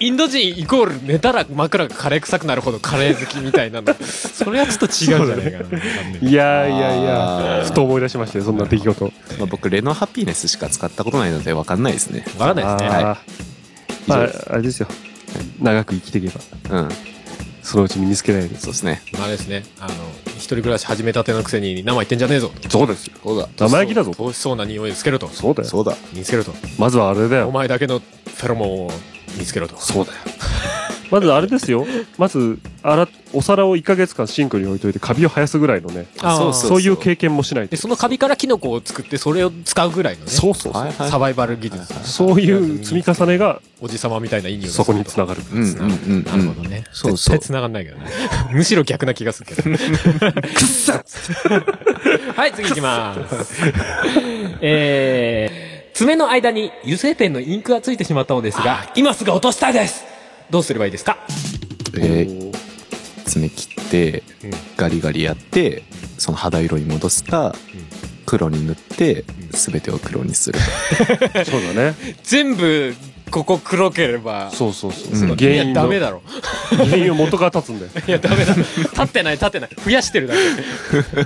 インド人イコール寝たら枕がカレー臭くなるほどカレー好きみたいなの。それはちょっと違うんじゃないかな。わかんないいやいやいや、ふと思い出しましたよ、そんな出来事。まあ、僕、レノハピネスしか使ったことないので分かんないですね。わからないですね。はまああれですよ。長く生きていけば、うん。そのうち身につけないです。そうですね。あれですね。あの、一人暮らし始めたてのくせに生言ってんじゃねえぞ。そうですよ。そうだ。生意気だぞ。美味しそうな匂いをつけろと。そうだよ。そうだ。見つけろと。まずはあれだおよ。前だけのフェロモンを見つけろと。そうだよ。まずあれですよ。まず、あら、お皿を1ヶ月間シンクに置いといてカビを生やすぐらいのね、そうそういう経験もしないとで、。そのカビからキノコを作って、それを使うぐらいのね。そうそうそう。はいはい。サバイバル技術。そういう積み重ねがおじさまみたいないい匂いがすそこにつながる。なるほうん。どね。そうそう絶対繋がんないけどね。むしろ逆な気がするけど。はい、次行きます。えー、爪の間に油性ペンのインクがついてしまったのですが、今すぐ落としたいですどうすればいいですか？えー、爪切ってうん、ガリガリやって、その肌色に戻すか、黒に塗って、すべてを黒にする。そうだね。全部、ここ黒ければ、そうそうそう。うん原因のダメだろ。原因を元から立つんだよ。いや、ダメだ。立ってない、立ってない。増やしてるだけ。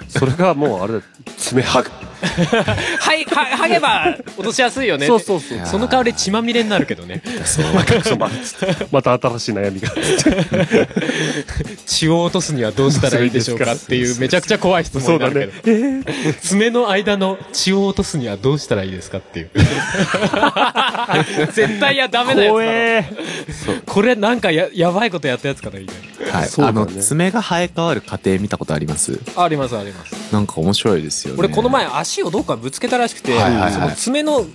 それがもうあれだよ。爪剥ぐ。はい、は、剥げば落としやすいよね。そうそうそう。その代わり血まみれになるけどね。そう。また新しい悩みが。血を落とすにはどうしたらいいでしょうかっていうめちゃくちゃ怖い質問になるけねど。。爪の間の血を落とすにはどうしたらいいですかっていう。絶対やダメなやつだろ怖え。これなんかややばいことやったやつかなみたいはい。ねあの、爪が生え変わる過程見たことあります？な。ありますあります。なんか面白いですよね。俺この前足をどっかぶつけたらしくて、はいはいはいその爪の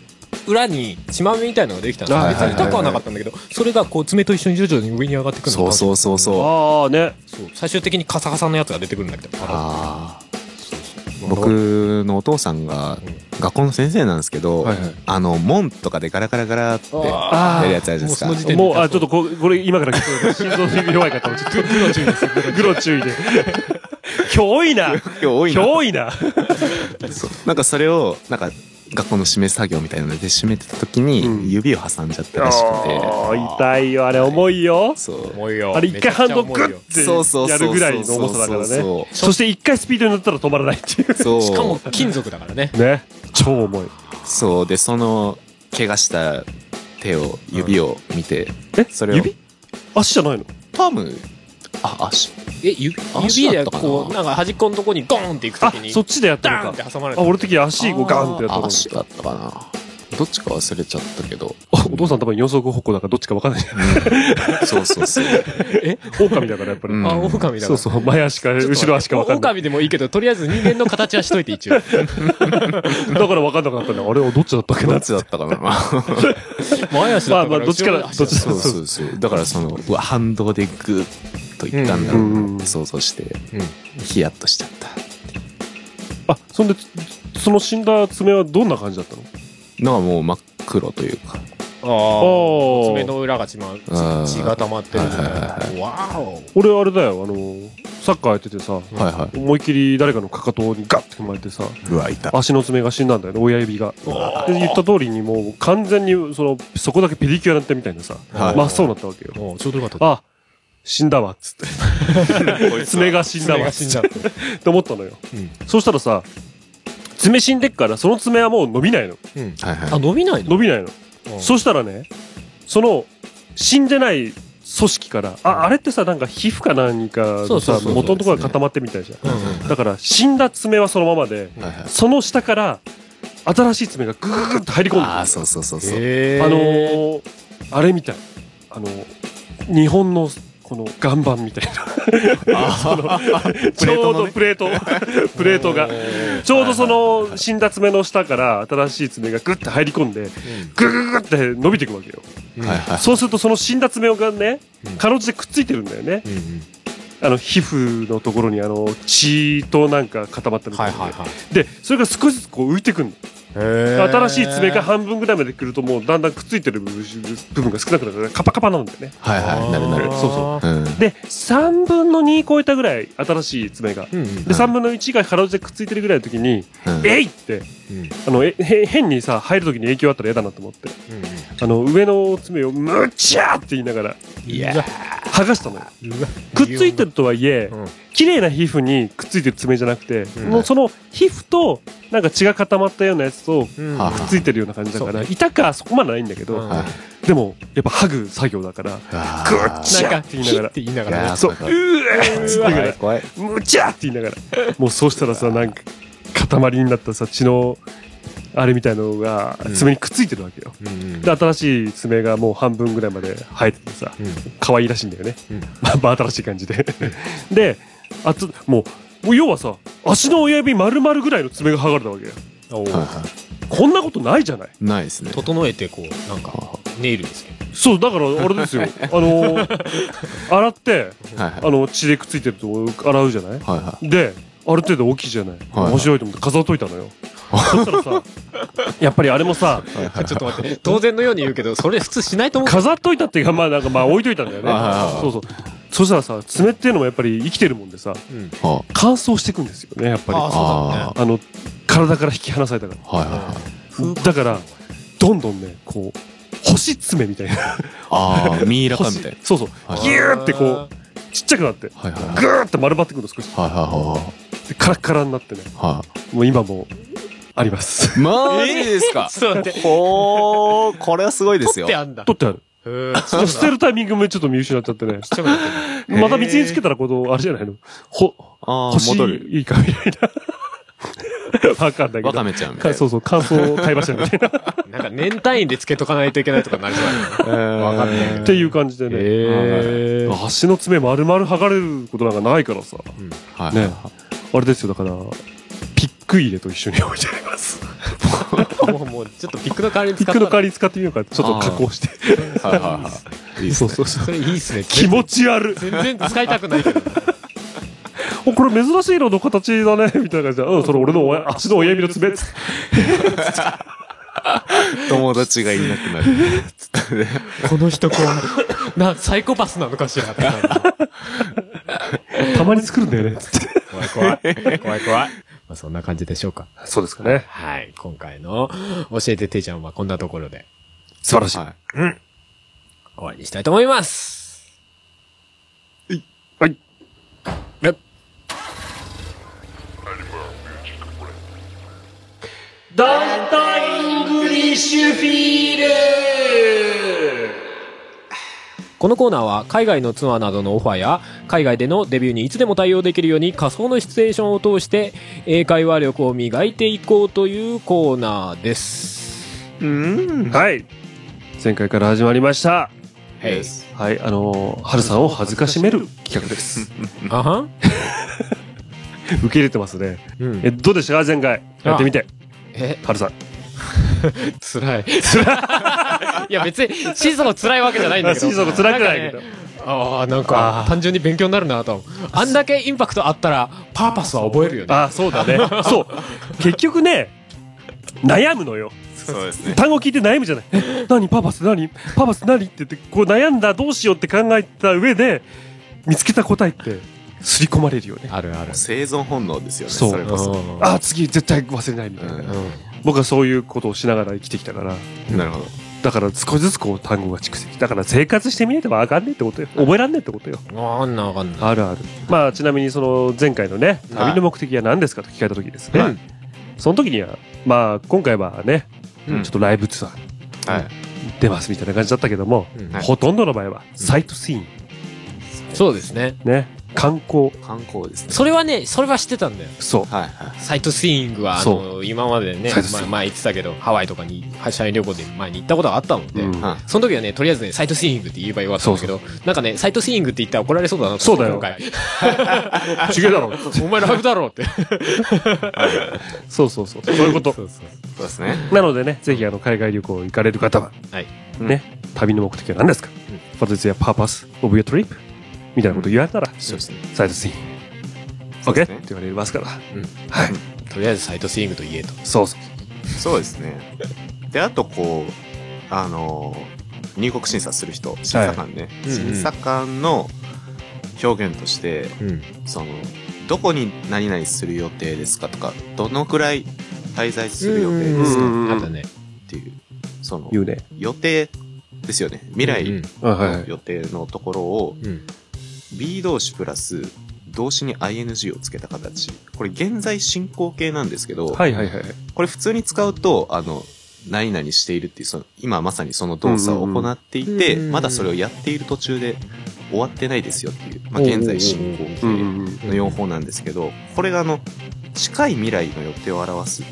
裏に血まみれみたいなのができたんです別に痛くはなかったんだけど、それがこう爪と一緒に徐々に上に上がってくるのそうそうそうそう。ああね。そう最終的にカサカサのやつが出てくるんだけど。ああ。僕のお父さんが学校の先生なんですけど、はいはい。あの門とかでガラガラガラってやるやつあるじゃないですか。もうあ、ちょっとここれ今から心臓弱い方もちょっと グロ注意です。グロ注意。で。今日多いな。今日多いな。今日多いな。なんかそれをなんか学校の締め作業みたいなので締めてた時にうん指を挟んじゃったらしくて、あー痛いよ、あれ重いよ。そう重いよ。あれ一回ハンドグッそうそうそうてやるぐらいの重さだからね。そして一回スピードに乗ったら止まらないっていう。そうしかも金属だからね。ね。超重い。そうでその怪我した手を指を見て、え？それを指？足じゃないの？多分あ足え、指足指でだったかなこう、なんか端っこのとこにゴーンっていくとあきに、、そっちでやったのかダーンって。挟まれあ、て。俺的に足こうガンってやったのあ足だったかなどっちか忘れちゃったけどあお父さん多分四足歩行だからどっちか分かんない。そうそうそう 狼だからやっぱり。うんあ、狼だから。そうそう、前足か後ろ足か分かんない。狼でもいいけど、とりあえず人間の形はしといて一応。だから分かんなくなったんだ。あれ、どっちだったっけな？どっちだったかな前足だったから。まあまあどっちから後ろ足だそうそうそうだからそのうわ反動でグッといったんだろうなって想像してヒヤッとしちゃった。あ、そんで、その死んだ爪はどんな感じだったの？のはもう真っ黒というか。あー。あ。爪の裏が血ま、血が溜まってる。ね。はいはいわーお。俺あれだよ、あの、サッカーやっててさ、はいは思いっきり誰かのかかとにガッて踏まれてさ、いうわい。た足の爪が死んだんだよね、親指が。で、言った通りにもう完全に、その、そこだけペディキュアになったみたいなさ、はい真っ青になったわけよ。ちょうどよかった。あ、死んだわ、っ つって。爪が死んだわ、死んだって。って思ったのよ。うんそうしたらさ、爪死んでっから、その爪はもう伸びないの。うんはいはいあ、伸びないの？伸びないの。うんそしたらね、その、死んでない組織から、あ、あれってさ、なんか皮膚か何かのさ、そうそうそう元のところが固まってみたいじゃん。うんうんだから、死んだ爪はそのままで、はいはいその下から、新しい爪がグーッと入り込んでくるああそうそうそうそうあのー、あれみたい。あの、日本の、この岩盤みたいな。ちょうどプレート、プレートが。ちょうどその死んだ爪の下から新しい爪がグッて入り込んで、グググって伸びていくわけよ。はいはいそうするとその死んだ爪がねうん、かろうじてくっついてるんだよね。うんうんあの、皮膚のところにあの、血となんか固まったみたいいはいはい。で、それが少しずつこう浮いてくんの。新しい爪が半分ぐらいまで来るともうだんだんくっついてる部分が少なくなるカパカパなんだよね。はいはい。なるなる。そうそう。うん。で3分の2超えたぐらい新しい爪が。うんうんで3分の1がかろうじてくっついてるぐらいの時にうん。えいってうん。あのえへ変にさ入る時に影響あったら嫌だなと思って。あの上の爪をむちゃーって言いながら。いや剥がしたのよ。くっついてるとはいえうん。綺麗な皮膚にくっついてる爪じゃなくて、うん。もうその皮膚となんか血が固まったようなやつとくっついてるような感じだから、そうね痛かそこまでないんだけど、うん。はい。でもやっぱ剥ぐ作業だからぐぐっちゃって言いながら。って言いながら。ねそう。うーつって言いながら怖い。むちゃって言いながら。もうそうしたらさなんか塊になったさ血のあれみたいのが爪にくっついてるわけよ、うんうん。で新しい爪がもう半分ぐらいまで生えててさうん。可愛いらしいんだよね、うん。まあまあ新しい感じで。であともうもう要はさ足の親指丸々ぐらいの爪が剥がれたわけよ。こんなことないじゃない。い。ないですね。整えてこうなんかネイルですけどそうだからあれですよ。あの洗ってはいはい。あの血でくっついてると洗うじゃない？はいはである程度大きいじゃない、はい面白いと思って飾っといたのよ。そしたらさ やっぱりあれもさい。はいはい。ちょっと待って当然のように言うけどそれ普通しないと思う。飾っといたっていうかまあなんかまあ置いといたんだよね。はいはいはい。そうそう。そしたらさ爪っていうのもやっぱり生きてるもんでさうん。は乾燥していくんですよねやっぱり。ああそうだね。の体から引き離されたかあ。はいはいはい。らだからどんどんねこう星爪みたいな。ああ、ミイラかみたいな。そうそう。はいギューってこうちっちゃくなってはいはいはい。グーって丸まってくるの少し。はいはでカラッカラになってね。いはい。はもう今もあります。い。マジですか？ちょっと待って。ほー、これはすごいですよ。取って。あんだ。取ってある。捨てるタイミングもちょっと見失っちゃってね。ちっちゃくなってるまた道につけたらこのあれじゃないの？ほああ、星戻る。いいかみたいな。わかんないけど。わかめちゃんみたいな。かそうそう乾燥貝柱みたいななんか年単位でつけとかないといけないとかなりそうだね。わかんないっていう感じでね。へー。足の爪丸々剥がれることなんかないからさ。はい。ねあれですよだからピック入れと一緒に置いてあります。もうもうちょっとピックの代わりに使ったピックの代わりに使ってみようかちょっと加工して。はいはいはい。いいっすね。そうそうそう。それいいっすね。気持ち悪い。全然使いたくないけどおこれ珍しいのの形だねみたいな感じで。うんそれ俺のおや足の親指の爪。っつって友達がいなくなる。この人こうなサイコパスなのかしらって感じ。たまに作るんだよね。つって怖い怖い怖い。怖い まあそんな感じでしょうか。そうですかね。はい。今回の教えてていちゃんはこんなところで。素晴らしい。はい。終わりにしたいと思います。はい。え Don't English Feel このコーナーは海外のツアーなどのオファーや海外でのデビューにいつでも対応できるように仮想のシチュエーションを通して英会話力を磨いていこうというコーナーです。うん。はい。前回から始まりました。はい。はいあのー、春さんを恥ずかしめる企画です。あはん？受け入れてますね。うん。えどうでしたか？前回。やってみて。え、春さん 辛い。いや別に、シーソー辛いわけじゃないんだけど。シーソーも辛くないけどああ、なんかあ、ー単純に勉強になるなと。あんだけインパクトあったら、パーパスは覚えるよね。あそうだね そう結局ね悩むのよそうですね。単語聞いて悩むじゃないえ何？パパス？何？パパス？何？って言ってこう悩んだどうしようって考えた上で見つけた答えって刷り込まれるよねあるある。生存本能ですよね。それこそ。うんあ次絶対忘れないみたいな、うん僕はそういうことをしながら生きてきたから。なるほど。だから少しずつこう単語が蓄積。だから生活してみないとわかんねえってことよ。覚えらんねえってことよ。あんなわかんない。あるある。まあちなみにその前回のねはい。旅の目的は何ですかと聞かれた時ですね、はい。その時にはまあ今回はね、うん。ちょっとライブツアーはい。出ますみたいな感じだったけども、うん。はい。ほとんどの場合はサイトシーン。そうですね。ね観光観光ですね。それはね、それは知ってたんだよ。そうはいはい。サイトスイングは、あその、今までねサイト、スイングまあ、前言ってたけど、ハワイとかに、社員旅行で前に行ったことがあったので、うんはいその時はね、とりあえずね、サイトスイングって言えばよかったんだけど、なんかね、サイトスイングって言ったら怒られそうだなとそうだよ今回。ちげえだろ お前ライブだろって。そうそうそうそういうことそうそうそうですね。なのでねぜひあの海外旅行行かれる方ははい。ね旅の目的は何ですか、What is your purpose of your trip? みたいなこと言われたら、そうですね。サイトシーンそう OK? ですねって言われますから、うんはいとりあえずサイトスイングと言えと。そうそうそうですね。で、あとこう、あの、入国審査する人、審査官ね。うんうん審査官の表現として、うん。その、どこに何々する予定ですかとか、どのくらい滞在する予定ですかうんあったね。っていう、その、言うね。予定ですよね。未来の予定のところを、うん。B 動詞プラス動詞に ing をつけた形。これ現在進行形なんですけど、はいはいはい。これ普通に使うと、あの、何々しているっていう、その、今まさにその動作を行っていて、まだそれをやっている途中で終わってないですよっていう、まあ、現在進行形。の用法なんですけど、これがあの、近い未来の予定を表す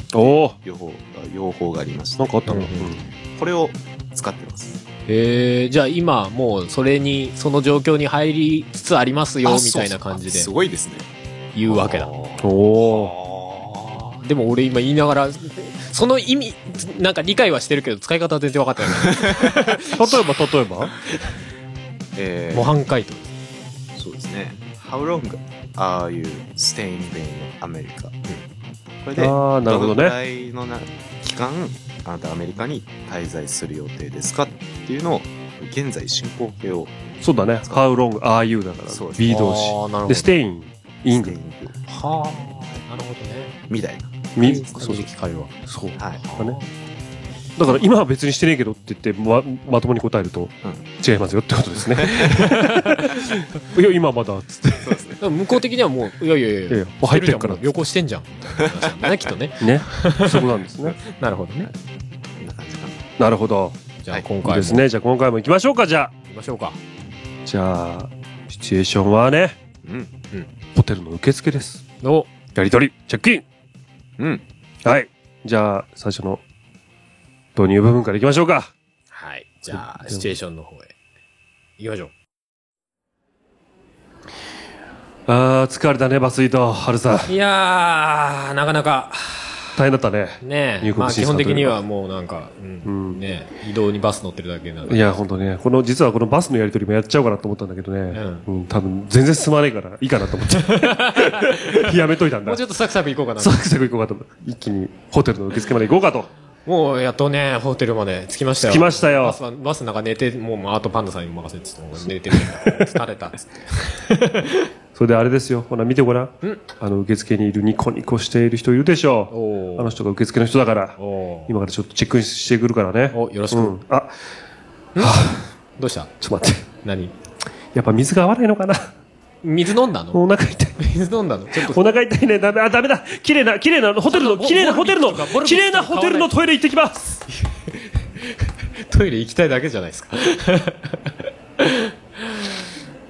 用法用法がありまして、なんかあったのうんこれを使ってます。えー、じゃあ今もうそれに、その状況に入りつつありますよ、あみたいな感じでそうそうすごいですね。言うわけだ。おおでも俺今言いながら、その意味、なんか理解はしてるけど使い方は全然分かってない。例えば例えば？えー模範解答。そうですね。How long are you staying in America? これで、ああなるほどどのくねらいのな期間、あなたアメリカに滞在する予定ですかっていうのを、現在進行形を、そうだね。How long are you だから B 動詞あーなるほど。で stay in in ステイングはあ、なるほどね。みたいな。みそそううそう。聞かれるわ。そう。はい。だねだから今は別にしてねえけどって言ってままともに答えると違いますよってことですね いや今まだっつってそうですね。でも向こう的にはもう、いやいやいやいやいやもう入ってるから旅行してんじゃん。ね、きっとね。ねそこなんですね なるほどね。なるほどじゃあはい今回ですねじゃあ今回も行きましょうかじゃあ行きましょうか。じゃあシチュエーションはねうん。ホテルの受付ですお、やり取りチェックインうん。はいじゃあ最初の導入部分からいきましょうか。はい。じゃあ、シチュエーションの方へ。行きましょう。あー疲れたねバスイート春さん。いやー、なかなか、大変だったね。ねえ、入国まあ基本的にはもうなんか、うん。うん。ねえ。移動にバス乗ってるだけなんで。いや本当ね。この実はこのバスのやり取りもやっちゃおうかなと思ったんだけどね、うん。多分全然進まないからいいかなと思って。やめといたんだ。もうちょっとサクサク行こうかな。サ。クサク行こうかと一気にホテルの受付まで行こうかともうやっとね、ホテルまで着きましたよ。着きましたよ。バスはバスなんか寝て、もうあとパンダさんに任せてって言って、寝てるから疲れたっつって。それであれですよ。ほら見てごらん。あの受付にいるニコニコしている人いるでしょおーあの人が受付の人だから今からちょっとチェックインしてくるからね。およろしく。うん、あ。どうした？ちょっと待って。何？やっぱ水が合わないのかな？水飲んだの？お腹痛い水飲んだの？ちょっとお腹痛いねダメあダメだ綺麗な綺麗なホテルの綺麗なホテルの綺麗なホテルのトイレ行ってきます トイレ行きたいだけじゃないですか。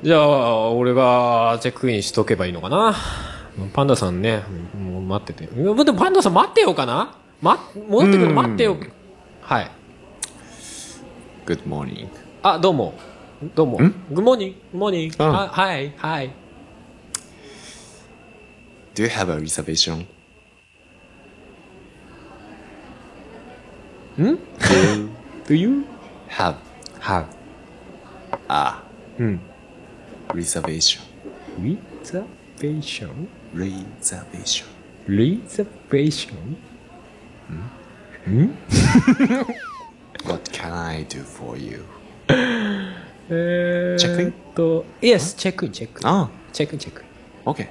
じゃあ、俺がチェックインしとけばいいのかな？パンダさんね、もう待ってて。でもパンダさん待ってようかな？ま、戻ってくるの待ってよ。はい。Good morning. あ、どうも。どうも。んグモーニング、グモーニング。うんあはい、はい。Do you have a reservation? ん ?Do you Have have a うん。reservation. reservation? Reservation. reservation? What can I do for you? えーチェックイン？と、Yes, チェックイン、チェックイン。あ。チェックイン、チェックイン。あ、OK.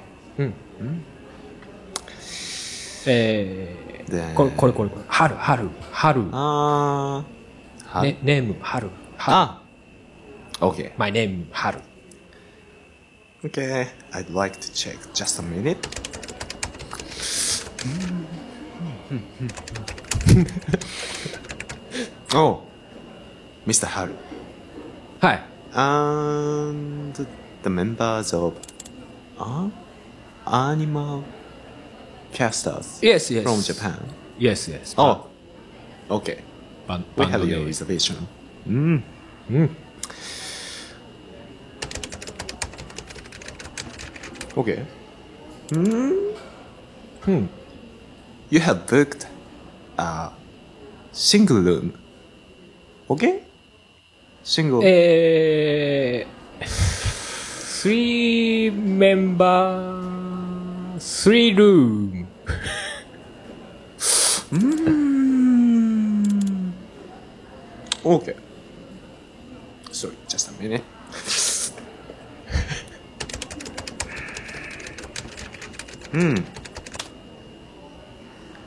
えでー、これ、これ、これ、これ。春、春、春。あー。はね、ネーム、春。春。あ。OK. My name, 春。Okay. I'd like to check. Just a minute. oh, Mr. Haru. はい。and the members of uh, Animal Casters. Yes, yes. From Japan. Yes, yes. Oh, okay. Ban- we have your reservation. Mm. Mm. Okay. Mm. Hmm. You have booked a single room. Okay? シングル。スリーメンバースリールームうんオーケーそれじゃあ3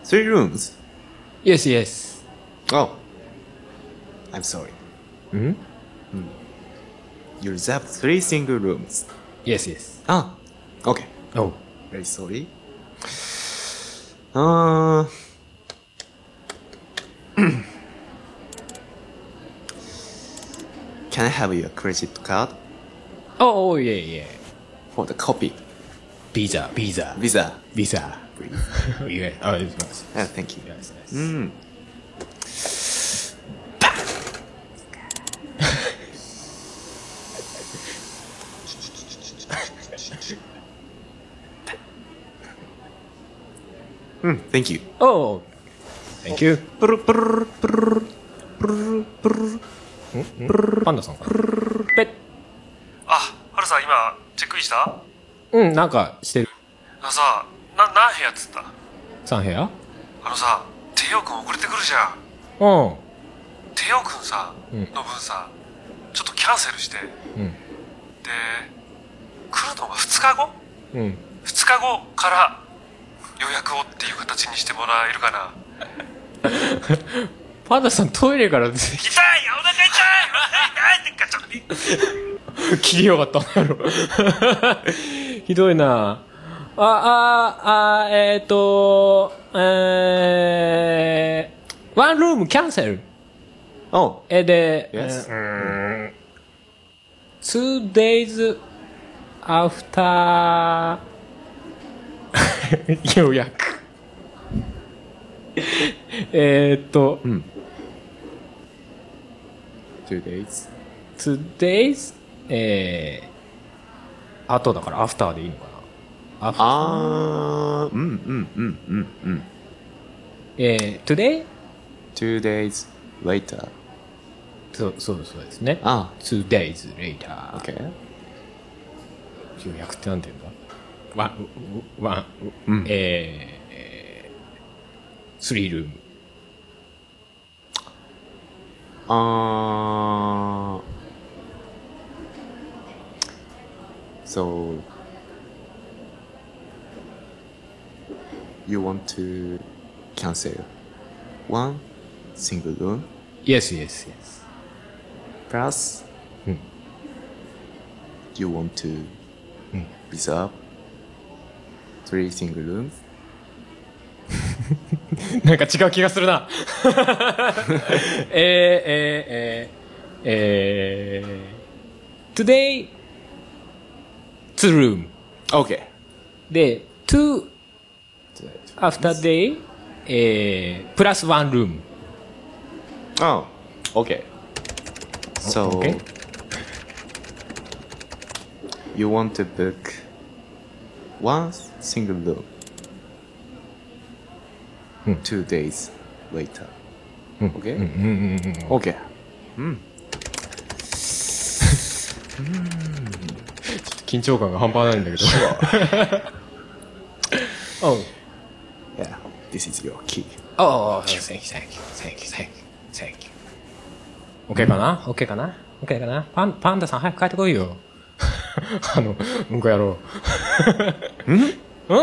スリールームズ ?Yes, yes. Oh, I'm sorry. Hmm? You reserved three single rooms. Yes, yes. Ah. Okay. Oh. Very sorry. Uh, can I have your credit card Oh, oh, yeah, yeah. for the copy? Visa, visa, Visa, visa. yeah. Oh, it's Ah, thank you. Yes, yes. Mm. Hmm, thank you. Oh, thank you. プルプルプルプルプルパンダさんかな?ペッ。あハルさん今チェックインした?うん、なんかしてる。あのさな何部屋っつった3部屋？あのさテオくん遅れてくるじゃんうん。テオくんさ、うんの分さちょっとキャンセルしてうん。で来るのが2日後？うん。2日後から予約をっていう形にしてもらえるかな パンダさんトイレから痛いお腹痛い痛いってかちょっと切りよかったんだろ。ひどいな。あ、あ、あ、えっ、ー、と、えー、ワンルームキャンセル。Oh, え、で、Yes. えー two days after 予約。えーっと、two days. two days えー、後だからアフターでいいのかな？アフあー、うんうんうんうんうん。えー、today? two days later. そう、そうそうですね。あ two days later. okay. 予約ってなんて言うんだワン、ワン、うんえーえー、スリールーム。あー so you want to cancel one single room Yes, yes, yes. plus Hmm. you want to reserve three single rooms なんか違う気がするな。えー、えー、えー、えー、today, two room. okay で、two after day, えー、プラス one room. oh okay so okay. you want to book one single room Hmm. two days later okay うんうんうんうん。okay 緊張感が半端ないんだけど。oh. yeah this is your key Oh, thank you, thank you, thank you, thank you, thank you. OK かな ?OK かな ?OK かなパン、パンダさん早く帰ってこいよ。あの、うんこ野郎。んん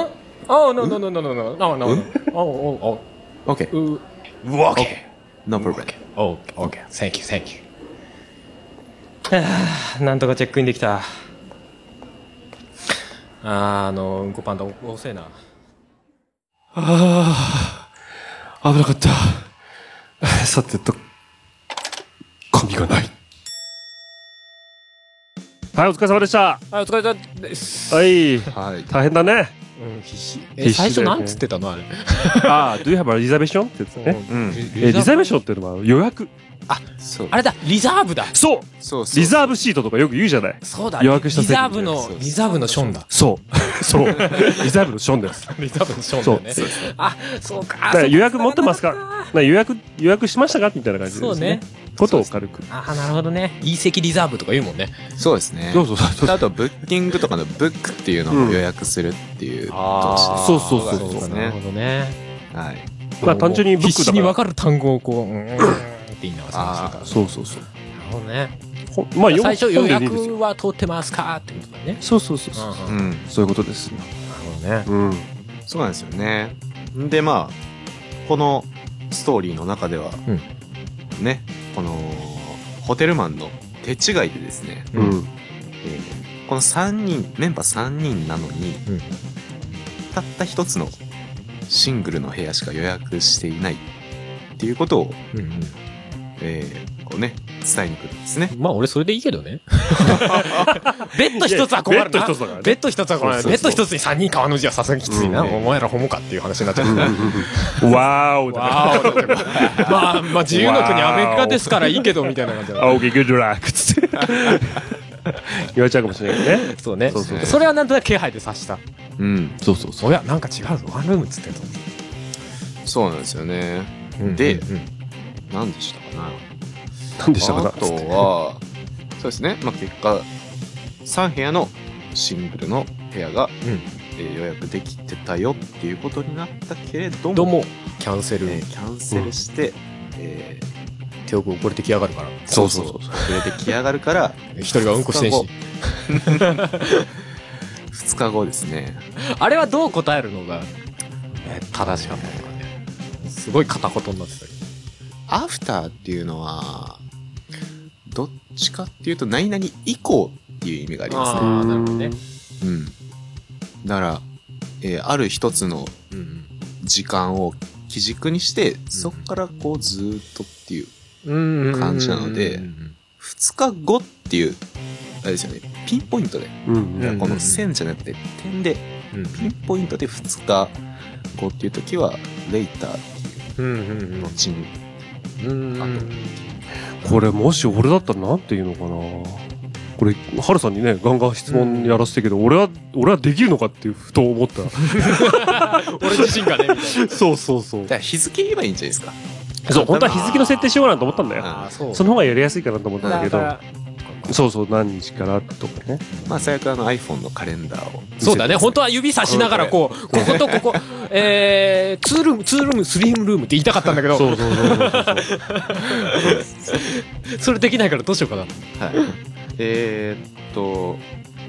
?Oh, no, no, no, no, no, no, no, no. Oh, oh, okay oh. う、OK. no problem Oh, OK. Thank you, thank you. は あなんとかチェックインできた。あー、あの、うんこパンダ遅えな。ああ、危なかった。さてと、紙がない。はい、お疲れ様でした。あ、お疲れ様です。はい、はい大変だね。うん、必死。必死え、最初だよねなんつってたのあれ。ああ、Do you have a reservation? ってやつね。うんえリザベーションっていうのは予約？そうあれだ、リザーブだ。そうそうそうリザーブシートとかよく言うじゃない？そうだ。予約したリ席ザーブのそう、リザーブのションだ。そう。そう。リザーブのションです。リザーブのションだよねそう。あ、そうか。だから予約持ってますか？な予約、予約しましたか？みたいな感じですそうね。ことを軽く。あ、なるほどね。いい席リザーブとか言うもんね。そうですねそうそうそう。あとブッキングとかのブックっていうのも予約するっていう動詞そうそうそうなるほねどね。はいまあ単純にブックだから必死に分かる単語をこう、ってっていいなは探してるからそうそうそう。なるほどねほまあ、よ最初予約は取ってますかってことだねそうそうそうそう。うんうんうん。そういうことですよ。なるほどねうん。そうなんですよね。んで、まあ、このストーリーの中では、ね、この、ホテルマンの手違いでですね、うん。えーこの3人、メンバー3人なのに、うんたった一つのシングルの部屋しか予約していないっていうことを、うんうんえーこうね、伝えに来るんですね。まあ俺それでいいけどね。ベッド一つは困るな。ベッド一つだからねベッド一つは困る。ベッド一つに三人川の字はさすがにきついな。うんお前らホモかっていう話になっちゃう。うん わーおだわーおまあ、まあ自由の国アメリカですからいいけどみたいな感じだ青木グッドラックつって 言われちゃうかもしれないけどねそうね。そうそうそれはなんとなく気配で察した。うん。そうそうそおや、なんか違うぞ。ワンルームっつってんぞ。そうなんですよね。うんでうん何でした何でしたかな？あとは、そうですね。まあ、結果、3部屋のシングルの部屋が、うんえー予約できてたよっていうことになったけれども、どうも、キャンセル。えーキャンセルして、え手を遅れてきやがるから。ーそうそうそう、遅れてきやがるから、一人がうんこしてんし。2 日後ですね。あれはどう答えるのが、えー正しかったのかね。すごい片言になってたけど。アフターっていうのは、どっちかっていうと、何々以降っていう意味がありますね。ああ、なるほどね。うん。だから、えーある一つの。時間を基軸にして、そこからこうずーっとっていう、うん。感じなので2日後っていう、あれですよね、ピンポイントで、うん。うんこの線じゃなくて点で、うん。ピンポイントで2日後っていう時は、レイターっていう後に、あとこれもし俺だったらなんて言うのかなこれ、ハルさんにね、ガンガン質問やらせてけど、俺は、俺はできるのかっていうふと思った。俺自身がね そうそうそうだ。から日付言えばいいんじゃないですか。そう、本当は日付の設定しようかなと思ったんだよ。ああそうその方がやりやすいかなと思ったんだけどそうそう、何日からとかね。まあ、最悪あの iPhone のカレンダーを。そうだね本当は指さしながらこうこことここ えー、ツールームツールームスリームルームって言いたかったんだけどそうそうそうそうそう。それできないからどうしようかなはい。えーっと、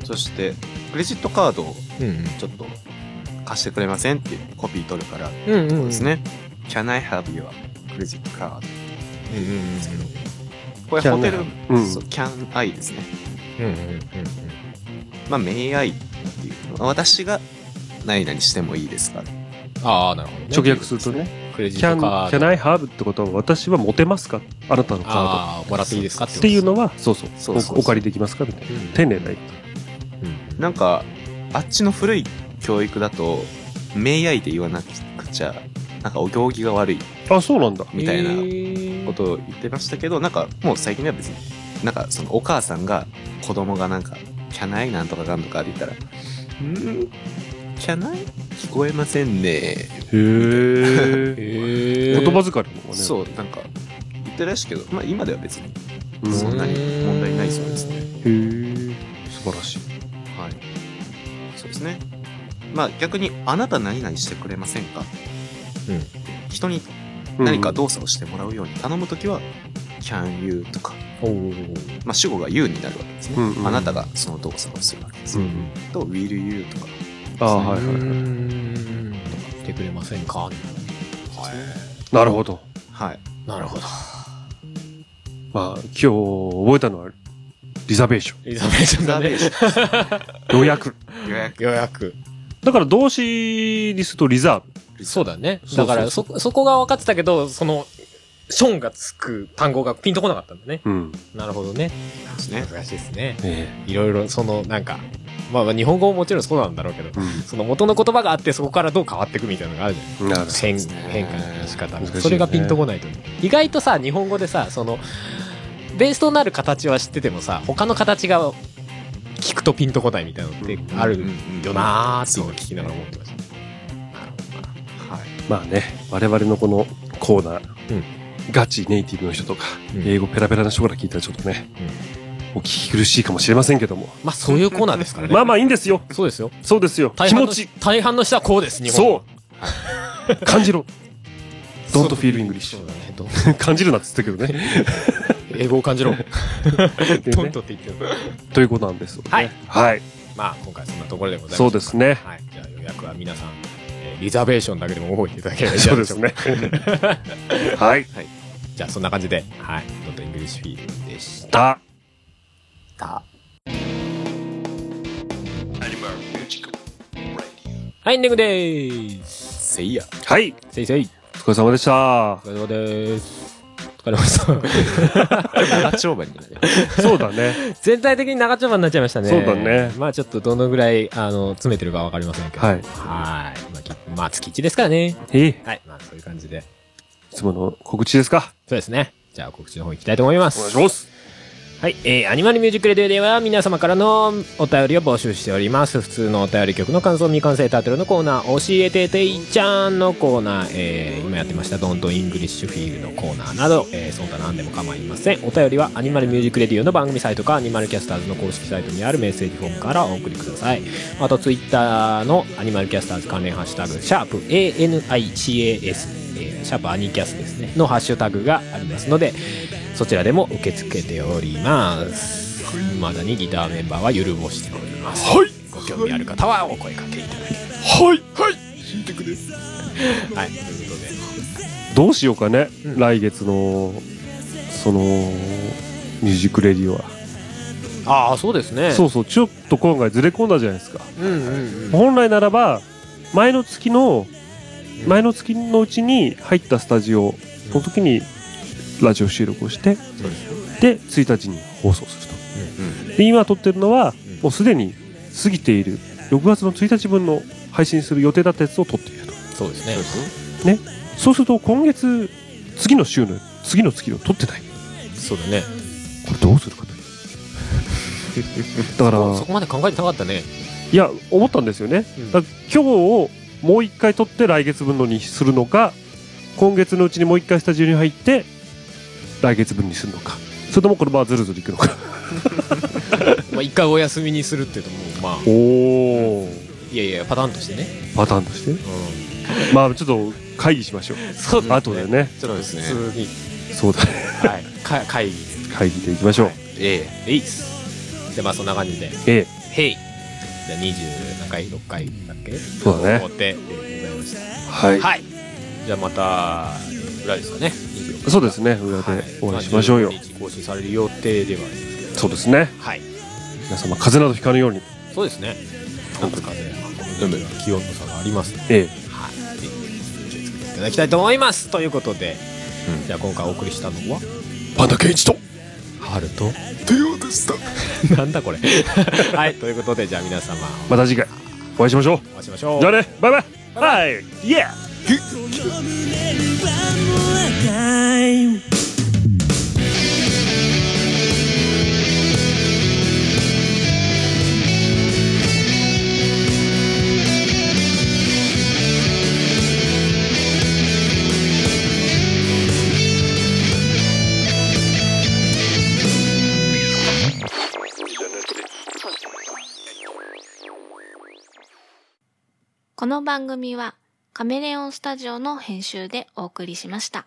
そして、クレジットカードをうんちょっと貸してくれませんっていうコピー取るから、うんうんうんですね。Can I have your credit card? うんうんうんですけど、これホテルうん。そう Can I ですね。うんうんうん。まあ、May I っていうのは、私が何々してもいいですかああなるほどね。直訳するとね、クレジットカード。can I have ってことは私は持てますか？あなたのカーああもらっていいですか？ド。っていうのはは、そうそう。そうそうそう。おお借りできますか？みたいな。丁寧な言いなんか、あっちの古い教育だと、May I で言わなくちゃ、なんかお行儀が悪い。方。あ、そうなんだ。みたいなことを言ってましたけど、なんかもう最近では別に、なんかそのお母さんが子供がなんか、キャナイなんとかかんとかって言ったら、んーキャナイ？聞こえませんね。へえ。言葉遣いもね。そう、なんか言ってるらしいけど、まあ今では別にうん。そんなに問題ないそうですね。へえ。素晴らしい。はい。そうですね。まあ逆に、あなた何々してくれませんか？うん人に何か動作をしてもらうように頼むときは、can you とか、まあ主語が you になるわけですね。うんうんあなたがその動作をするわけです。うん。と、will you とか。ああ、はいはいはい。ん来てくれませんか？なるほど。はい。なるほどまあ、今日覚えたのは、リザベーショリザベーションだねン。予約。予約。予約だから動詞にするとリザーブ。そうだねだからそそこが分かってたけどそのションがつく単語がピンとこなかったんだねうん。なるほどね。難しいですねえいろいろそのなんかまあまあ日本語ももちろんそうなんだろうけどえ。その元の言葉があってそこからどう変わっていくみたいなのがあるじゃうん。なるほん変ですね変化の仕方ねそれがピンとこないと意外とさ日本語でさそのベースとなる形は知っててもさ他の形が聞くとピンとこないみたいなのってあるよなーって今聞きながら思ってましたはい。ど。まあね、我々のこのコーナー、うん。ガチネイティブの人とか、うん。英語ペラペラな人から聞いたらちょっとね、お聞き苦しいかもしれませんけども。まあそういうコーナーですからね。まあまあいいんですよ。そうですよ。そうですよ。大半の気持ち。大半の人はこうです日本そう。感じろ。Don't feel English そうだねど感じるなって言ってたけどね。英語を感じろ。ね。トントって言ってる。ということなんですよね。はい。はい。まあ今回そんなところでございます。そうですね。はい。じゃあ予約は皆さん、えーリザベーションだけでも覚えていただければいいそうですね。はい。じゃあそんな感じではい。 Don't English Feel でした。た Animal Music Radio. はいエンディングでーす。せいや。はい。せいせい。お疲れ様でした。お疲れ様です。お疲れ様でした 長丁場になる。そうだね。全体的に長丁場になっちゃいましたね。そうだね。まあちょっとどのぐらい、あの、詰めてるかわかりませんけど。はい。はい。まあき、まあ月1ですからね。えいはい。まあそういう感じで。つもの告知ですか？そうですね。じゃあ告知の方行きたいと思いまお願いす。しますはい。えー、 Animal Music Radio では皆様からのお便りを募集しております。普通のお便り曲の感想、未完成タイトルのコーナー、教えてていちゃんのコーナー、えー、今やってました Don't English Feel のコーナーなど、えー、その他何でも構いません。お便りは Animal Music Radio の番組サイトかアニマルキャスターズの公式サイトにあるメッセージフォームからお送りください。あとツイッターのアニマルキャスターズ関連ハッシュタグ、シャープ ANICAS、えーシャープアニキャスですね、のハッシュタグがありますので、そちらでも受け付けております。まだにギターメンバーはゆるぼしております。はい。ご興味ある方はお声かけいただけれはいはいば。はい。ということで。どうしようかね、うん来月のその Music Radio は、ああ、そうですね。そうそうちょっと今回ずれ込んだじゃないですかう。うんうんうん。本来ならば前の月の前の月のうちに入ったスタジオの時にラジオ収録をしてで1日に放送すると。で今撮ってるのはうんもうすでに過ぎている6月の1日分の配信する予定だったやつを撮っていると。そうですね。そうすると今月次の週の次の月を撮ってない。そうだね。これどうするかという。だからそこまで考えてなかったね。いや思ったんですよね、うん。今日をもう一回撮って来月分のにするのか今月のうちにもう一回スタジオに入って来月分にするのかそれともこのままずるずるいくのか まあ一回お休みにするっていうともう、まあ、おおいやいや、パターンとしてね。パターンとして？ねうまあちょっと会議しましょう、ん。そうあとで。ねそうですね。普通に。そうだねはい。か会議で。会議でいきましょう、ええいっす。で、まあそんな感じで。えへい。じゃあ20何回 ?6 回だっけ？そうだね終わってでございました。えはい、はい。じゃあまた、裏ですかね。24そうですね。裏でお会いしましょうよ、まあ15日更新される予定ではありますけど。そうですね。はい。皆様風邪などひかぬように。そうですね。なんとかね、まあこの気温の差がありますので、えはい。ぜひ気をつけていただきたいと思います。ということで、うん。じゃあ今回お送りしたのは、えパンダケンイチと。春と、テオでした。なんだこれ。はい。ということで、じゃあ皆様、また次回。お会いしましょう。お会いしましょう。じゃあね。バイバイ。はいイ。エーこの番組はカメレオンスタジオの編集でお送りしました。